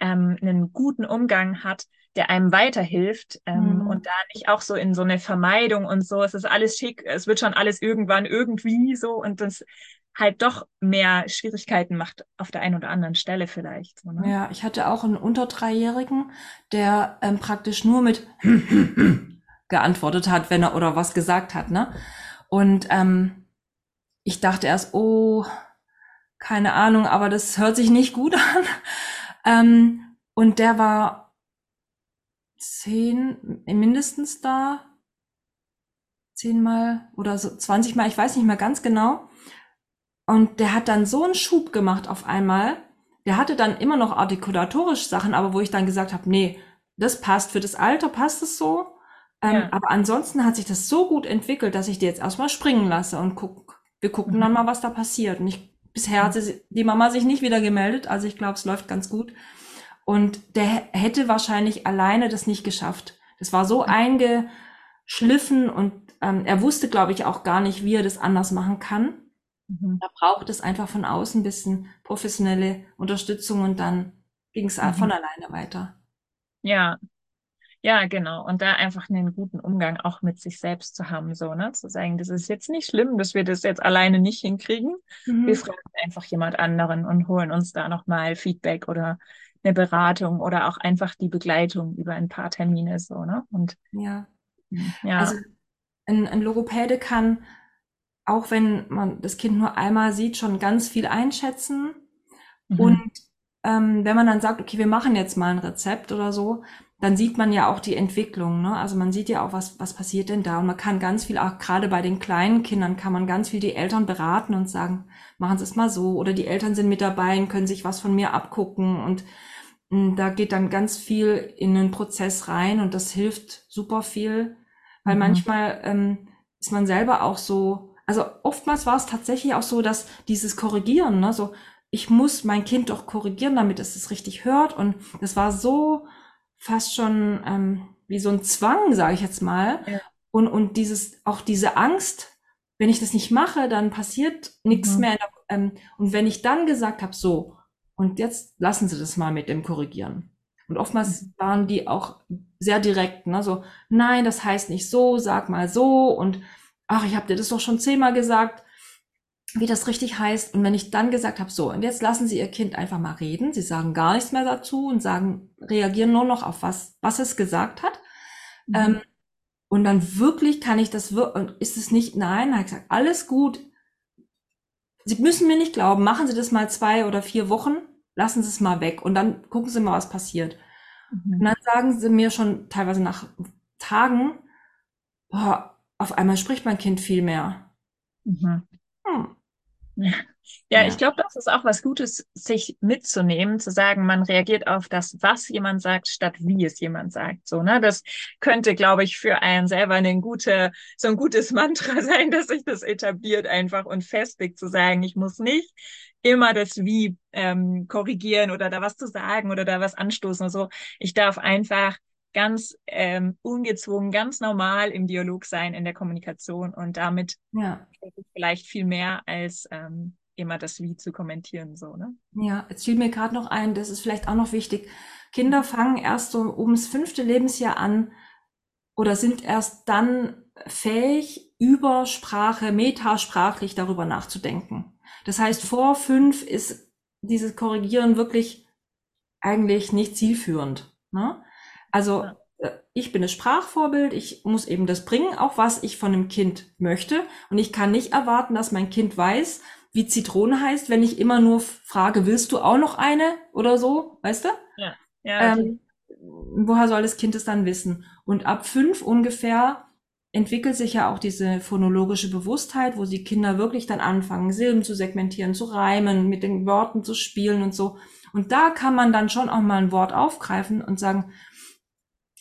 ähm, einen guten Umgang hat, der einem weiterhilft ähm, mhm. und da nicht auch so in so eine Vermeidung und so, es ist alles schick, es wird schon alles irgendwann irgendwie so und das halt doch mehr Schwierigkeiten macht auf der einen oder anderen Stelle vielleicht. So, ne? Ja, ich hatte auch einen unter Dreijährigen, der ähm, praktisch nur mit geantwortet hat, wenn er oder was gesagt hat, ne? Und ähm, ich dachte erst, oh, keine Ahnung, aber das hört sich nicht gut an. ähm, und der war zehn mindestens da, zehnmal oder so zwanzigmal, ich weiß nicht mehr ganz genau. Und der hat dann so einen Schub gemacht auf einmal. Der hatte dann immer noch artikulatorisch Sachen, aber wo ich dann gesagt habe, nee, das passt für das Alter, passt es so. Ähm, ja. Aber ansonsten hat sich das so gut entwickelt, dass ich die jetzt erstmal springen lasse und guck, wir gucken mhm. dann mal, was da passiert. Und ich, bisher hat sie, die Mama sich nicht wieder gemeldet, also ich glaube, es läuft ganz gut. Und der hätte wahrscheinlich alleine das nicht geschafft. Das war so eingeschliffen und ähm, er wusste, glaube ich, auch gar nicht, wie er das anders machen kann. Mhm. Da braucht es einfach von außen ein bisschen professionelle Unterstützung und dann ging es mhm. von alleine weiter. Ja, ja, genau. Und da einfach einen guten Umgang auch mit sich selbst zu haben, so, ne? Zu sagen, das ist jetzt nicht schlimm, dass wir das jetzt alleine nicht hinkriegen. Mhm. Wir fragen einfach jemand anderen und holen uns da nochmal Feedback oder eine Beratung oder auch einfach die Begleitung über ein paar Termine, so, ne? Und ja. ja. Also ein, ein Logopäde kann auch wenn man das Kind nur einmal sieht, schon ganz viel einschätzen. Mhm. Und ähm, wenn man dann sagt, okay, wir machen jetzt mal ein Rezept oder so, dann sieht man ja auch die Entwicklung. Ne? Also man sieht ja auch, was, was passiert denn da. Und man kann ganz viel, auch gerade bei den kleinen Kindern, kann man ganz viel die Eltern beraten und sagen, machen Sie es mal so. Oder die Eltern sind mit dabei und können sich was von mir abgucken. Und hm, da geht dann ganz viel in den Prozess rein und das hilft super viel. Weil mhm. manchmal ähm, ist man selber auch so, also oftmals war es tatsächlich auch so, dass dieses Korrigieren, ne, so, ich muss mein Kind doch korrigieren, damit es es richtig hört. Und das war so fast schon ähm, wie so ein Zwang, sage ich jetzt mal. Ja. Und, und dieses, auch diese Angst, wenn ich das nicht mache, dann passiert nichts mhm. mehr. Ähm, und wenn ich dann gesagt habe, so, und jetzt lassen Sie das mal mit dem Korrigieren. Und oftmals mhm. waren die auch sehr direkt, ne? so, nein, das heißt nicht so, sag mal so. Und ach, ich habe dir das doch schon zehnmal gesagt, wie das richtig heißt. Und wenn ich dann gesagt habe, so, und jetzt lassen Sie Ihr Kind einfach mal reden, Sie sagen gar nichts mehr dazu und sagen, reagieren nur noch auf was, was es gesagt hat. Mhm. Ähm, und dann wirklich kann ich das, und ist es nicht, nein, dann habe ich gesagt, alles gut. Sie müssen mir nicht glauben, machen Sie das mal zwei oder vier Wochen, lassen Sie es mal weg und dann gucken Sie mal, was passiert. Mhm. Und dann sagen Sie mir schon teilweise nach Tagen, boah, auf einmal spricht mein Kind viel mehr. Mhm. Hm. Ja, ja. ich glaube, das ist auch was Gutes, sich mitzunehmen, zu sagen, man reagiert auf das, was jemand sagt, statt wie es jemand sagt. So, ne? Das könnte, glaube ich, für einen selber ein gute, so ein gutes Mantra sein, dass sich das etabliert einfach und festigt zu sagen, ich muss nicht immer das Wie ähm, korrigieren oder da was zu sagen oder da was anstoßen so. Ich darf einfach ganz ähm, ungezwungen, ganz normal im Dialog sein, in der Kommunikation und damit ja. vielleicht viel mehr als ähm, immer das Wie zu kommentieren. So, ne? Ja, jetzt fiel mir gerade noch ein, das ist vielleicht auch noch wichtig. Kinder fangen erst so ums fünfte Lebensjahr an oder sind erst dann fähig, über Sprache, metasprachlich darüber nachzudenken. Das heißt, vor fünf ist dieses Korrigieren wirklich eigentlich nicht zielführend. Ne? Also. Äh, ich bin das Sprachvorbild, ich muss eben das bringen, auch was ich von dem Kind möchte. Und ich kann nicht erwarten, dass mein Kind weiß, wie Zitrone heißt, wenn ich immer nur frage, willst du auch noch eine oder so, weißt du? Ja. ja ähm, woher soll das Kind es dann wissen? Und ab fünf ungefähr entwickelt sich ja auch diese phonologische Bewusstheit, wo die Kinder wirklich dann anfangen, Silben zu segmentieren, zu reimen, mit den Worten zu spielen und so. Und da kann man dann schon auch mal ein Wort aufgreifen und sagen,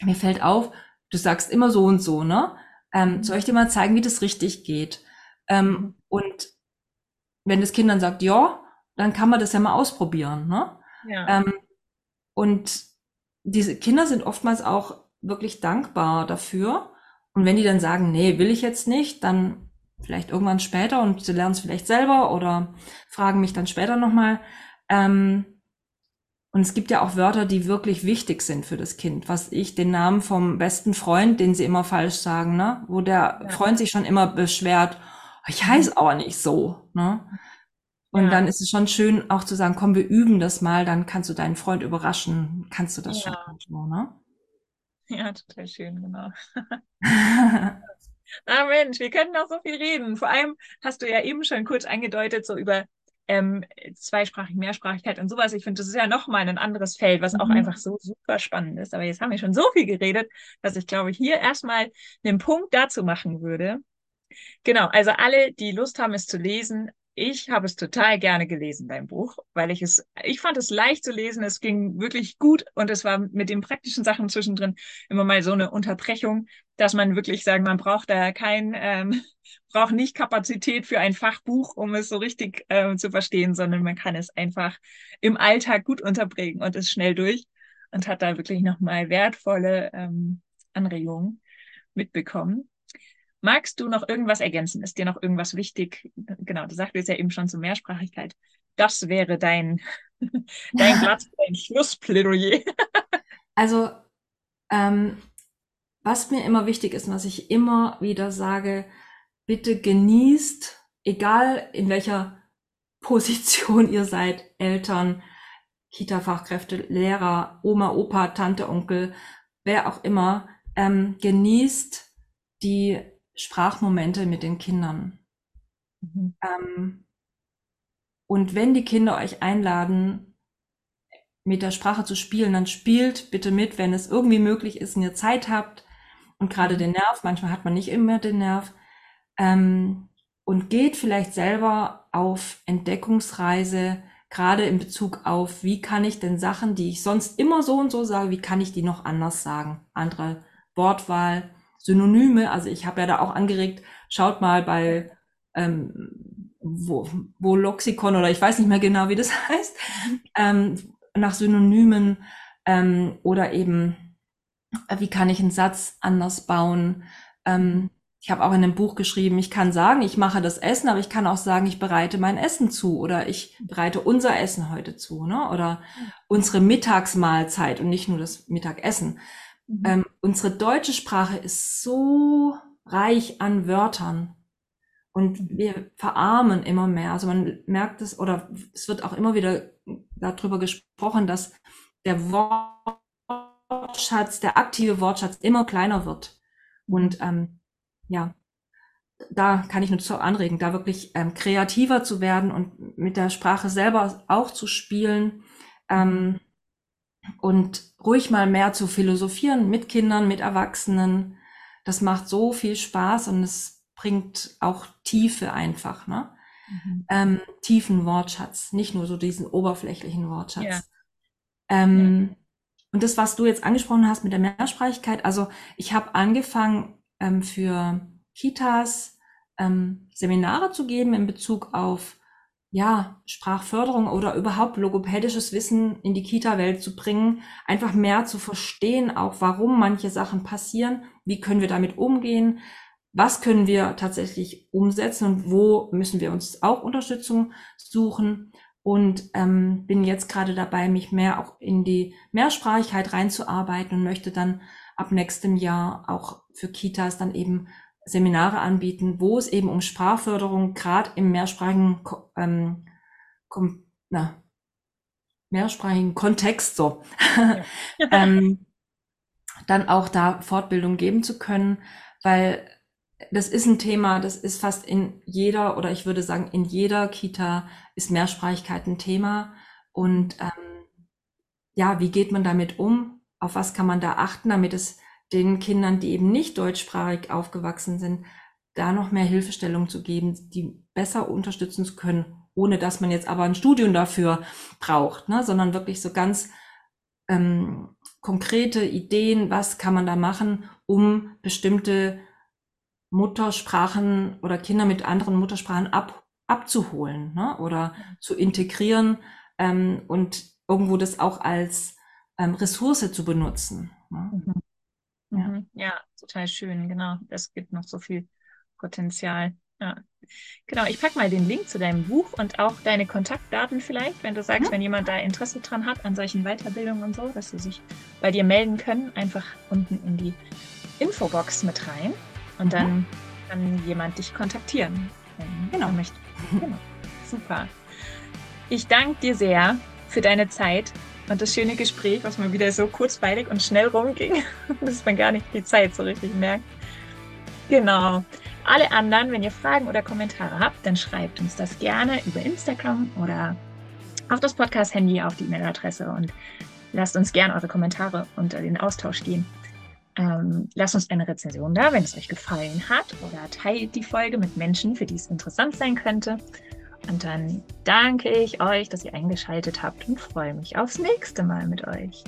mir fällt auf, du sagst immer so und so, ne? Ähm, mhm. soll ich dir mal zeigen, wie das richtig geht? Ähm, mhm. und wenn das Kind dann sagt, ja, dann kann man das ja mal ausprobieren, ne? Ja. Ähm, und diese Kinder sind oftmals auch wirklich dankbar dafür. Und wenn die dann sagen, nee, will ich jetzt nicht, dann vielleicht irgendwann später und sie lernen es vielleicht selber oder fragen mich dann später nochmal. Ähm, und es gibt ja auch Wörter, die wirklich wichtig sind für das Kind. Was ich, den Namen vom besten Freund, den sie immer falsch sagen, ne? Wo der ja. Freund sich schon immer beschwert, ich heiße aber nicht so, ne? Und ja. dann ist es schon schön, auch zu sagen, komm, wir üben das mal, dann kannst du deinen Freund überraschen, kannst du das ja. schon, ne? Ja, total schön, genau. ah Mensch, wir können noch so viel reden. Vor allem hast du ja eben schon kurz angedeutet, so über ähm, Zweisprachig, Mehrsprachigkeit und sowas. Ich finde, das ist ja nochmal ein anderes Feld, was auch mhm. einfach so super spannend ist. Aber jetzt haben wir schon so viel geredet, dass ich glaube, hier erstmal einen Punkt dazu machen würde. Genau, also alle, die Lust haben, es zu lesen, ich habe es total gerne gelesen, dein Buch, weil ich es, ich fand es leicht zu lesen, es ging wirklich gut und es war mit den praktischen Sachen zwischendrin immer mal so eine Unterbrechung, dass man wirklich sagen, man braucht da kein, ähm, braucht nicht Kapazität für ein Fachbuch, um es so richtig ähm, zu verstehen, sondern man kann es einfach im Alltag gut unterbringen und ist schnell durch und hat da wirklich nochmal wertvolle ähm, Anregungen mitbekommen. Magst du noch irgendwas ergänzen? Ist dir noch irgendwas wichtig? Genau, du sagtest ja eben schon zur Mehrsprachigkeit. Das wäre dein, dein Platz, dein Schlussplädoyer. also, ähm, was mir immer wichtig ist und was ich immer wieder sage, bitte genießt, egal in welcher Position ihr seid, Eltern, Kita-Fachkräfte, Lehrer, Oma, Opa, Tante, Onkel, wer auch immer, ähm, genießt die Sprachmomente mit den Kindern. Mhm. Ähm, und wenn die Kinder euch einladen, mit der Sprache zu spielen, dann spielt bitte mit, wenn es irgendwie möglich ist und ihr Zeit habt und gerade den Nerv, manchmal hat man nicht immer den Nerv, ähm, und geht vielleicht selber auf Entdeckungsreise, gerade in Bezug auf, wie kann ich denn Sachen, die ich sonst immer so und so sage, wie kann ich die noch anders sagen? Andere Wortwahl, Synonyme. Also ich habe ja da auch angeregt, schaut mal bei ähm, wo, wo Loxikon oder ich weiß nicht mehr genau, wie das heißt, ähm, nach Synonymen ähm, oder eben, wie kann ich einen Satz anders bauen. Ähm, ich habe auch in einem Buch geschrieben, ich kann sagen, ich mache das Essen, aber ich kann auch sagen, ich bereite mein Essen zu oder ich bereite unser Essen heute zu, ne? Oder unsere Mittagsmahlzeit und nicht nur das Mittagessen. Mhm. Ähm, unsere deutsche Sprache ist so reich an Wörtern und wir verarmen immer mehr. Also man merkt es oder es wird auch immer wieder darüber gesprochen, dass der Wortschatz, der aktive Wortschatz immer kleiner wird. Und ähm, ja, da kann ich nur zu anregen, da wirklich ähm, kreativer zu werden und mit der Sprache selber auch zu spielen. Ähm, und ruhig mal mehr zu philosophieren mit Kindern, mit Erwachsenen. Das macht so viel Spaß und es bringt auch Tiefe einfach. Ne? mhm. ähm, tiefen Wortschatz, nicht nur so diesen oberflächlichen Wortschatz. Ja. Ähm, ja. Und das, was du jetzt angesprochen hast mit der Mehrsprachigkeit, also ich habe angefangen ähm, für Kitas ähm, Seminare zu geben in Bezug auf ja, Sprachförderung oder überhaupt logopädisches Wissen in die Kita-Welt zu bringen, einfach mehr zu verstehen, auch warum manche Sachen passieren, wie können wir damit umgehen, was können wir tatsächlich umsetzen und wo müssen wir uns auch Unterstützung suchen. Und ähm, bin jetzt gerade dabei, mich mehr auch in die Mehrsprachigkeit reinzuarbeiten und möchte dann ab nächstem Jahr auch für Kitas dann eben Seminare anbieten, wo es eben um Sprachförderung gerade im mehrsprachigen, ähm, kom, na, mehrsprachigen Kontext so ja. ähm, dann auch da Fortbildung geben zu können, weil das ist ein Thema, das ist fast in jeder oder ich würde sagen in jeder Kita ist Mehrsprachigkeit ein Thema und ähm, ja, wie geht man damit um? Auf was kann man da achten, damit es den Kindern, die eben nicht deutschsprachig aufgewachsen sind, da noch mehr Hilfestellung zu geben, die besser unterstützen zu können, ohne dass man jetzt aber ein Studium dafür braucht, ne? sondern wirklich so ganz ähm, konkrete Ideen, was kann man da machen, um bestimmte Muttersprachen oder Kinder mit anderen Muttersprachen ab, abzuholen ne? oder zu integrieren ähm, und irgendwo das auch als ähm, Ressource zu benutzen. Ne? Mhm. Ja. Mhm. ja, total schön, genau. Es gibt noch so viel Potenzial. Ja. Genau, ich packe mal den Link zu deinem Buch und auch deine Kontaktdaten vielleicht, wenn du sagst, mhm. wenn jemand da Interesse dran hat an solchen Weiterbildungen und so, dass sie sich bei dir melden können, einfach unten in die Infobox mit rein und mhm. dann kann jemand dich kontaktieren. Genau. Genau. Super. Ich danke dir sehr für deine Zeit und das schöne Gespräch, was mal wieder so kurzweilig und schnell rumging, dass man gar nicht die Zeit so richtig merkt. Genau. Alle anderen, wenn ihr Fragen oder Kommentare habt, dann schreibt uns das gerne über Instagram oder auf das Podcast-Handy auf die E-Mail-Adresse und lasst uns gerne eure Kommentare unter den Austausch gehen. Ähm, lasst uns eine Rezension da, wenn es euch gefallen hat oder teilt die Folge mit Menschen, für die es interessant sein könnte. Und dann danke ich euch, dass ihr eingeschaltet habt und freue mich aufs nächste Mal mit euch.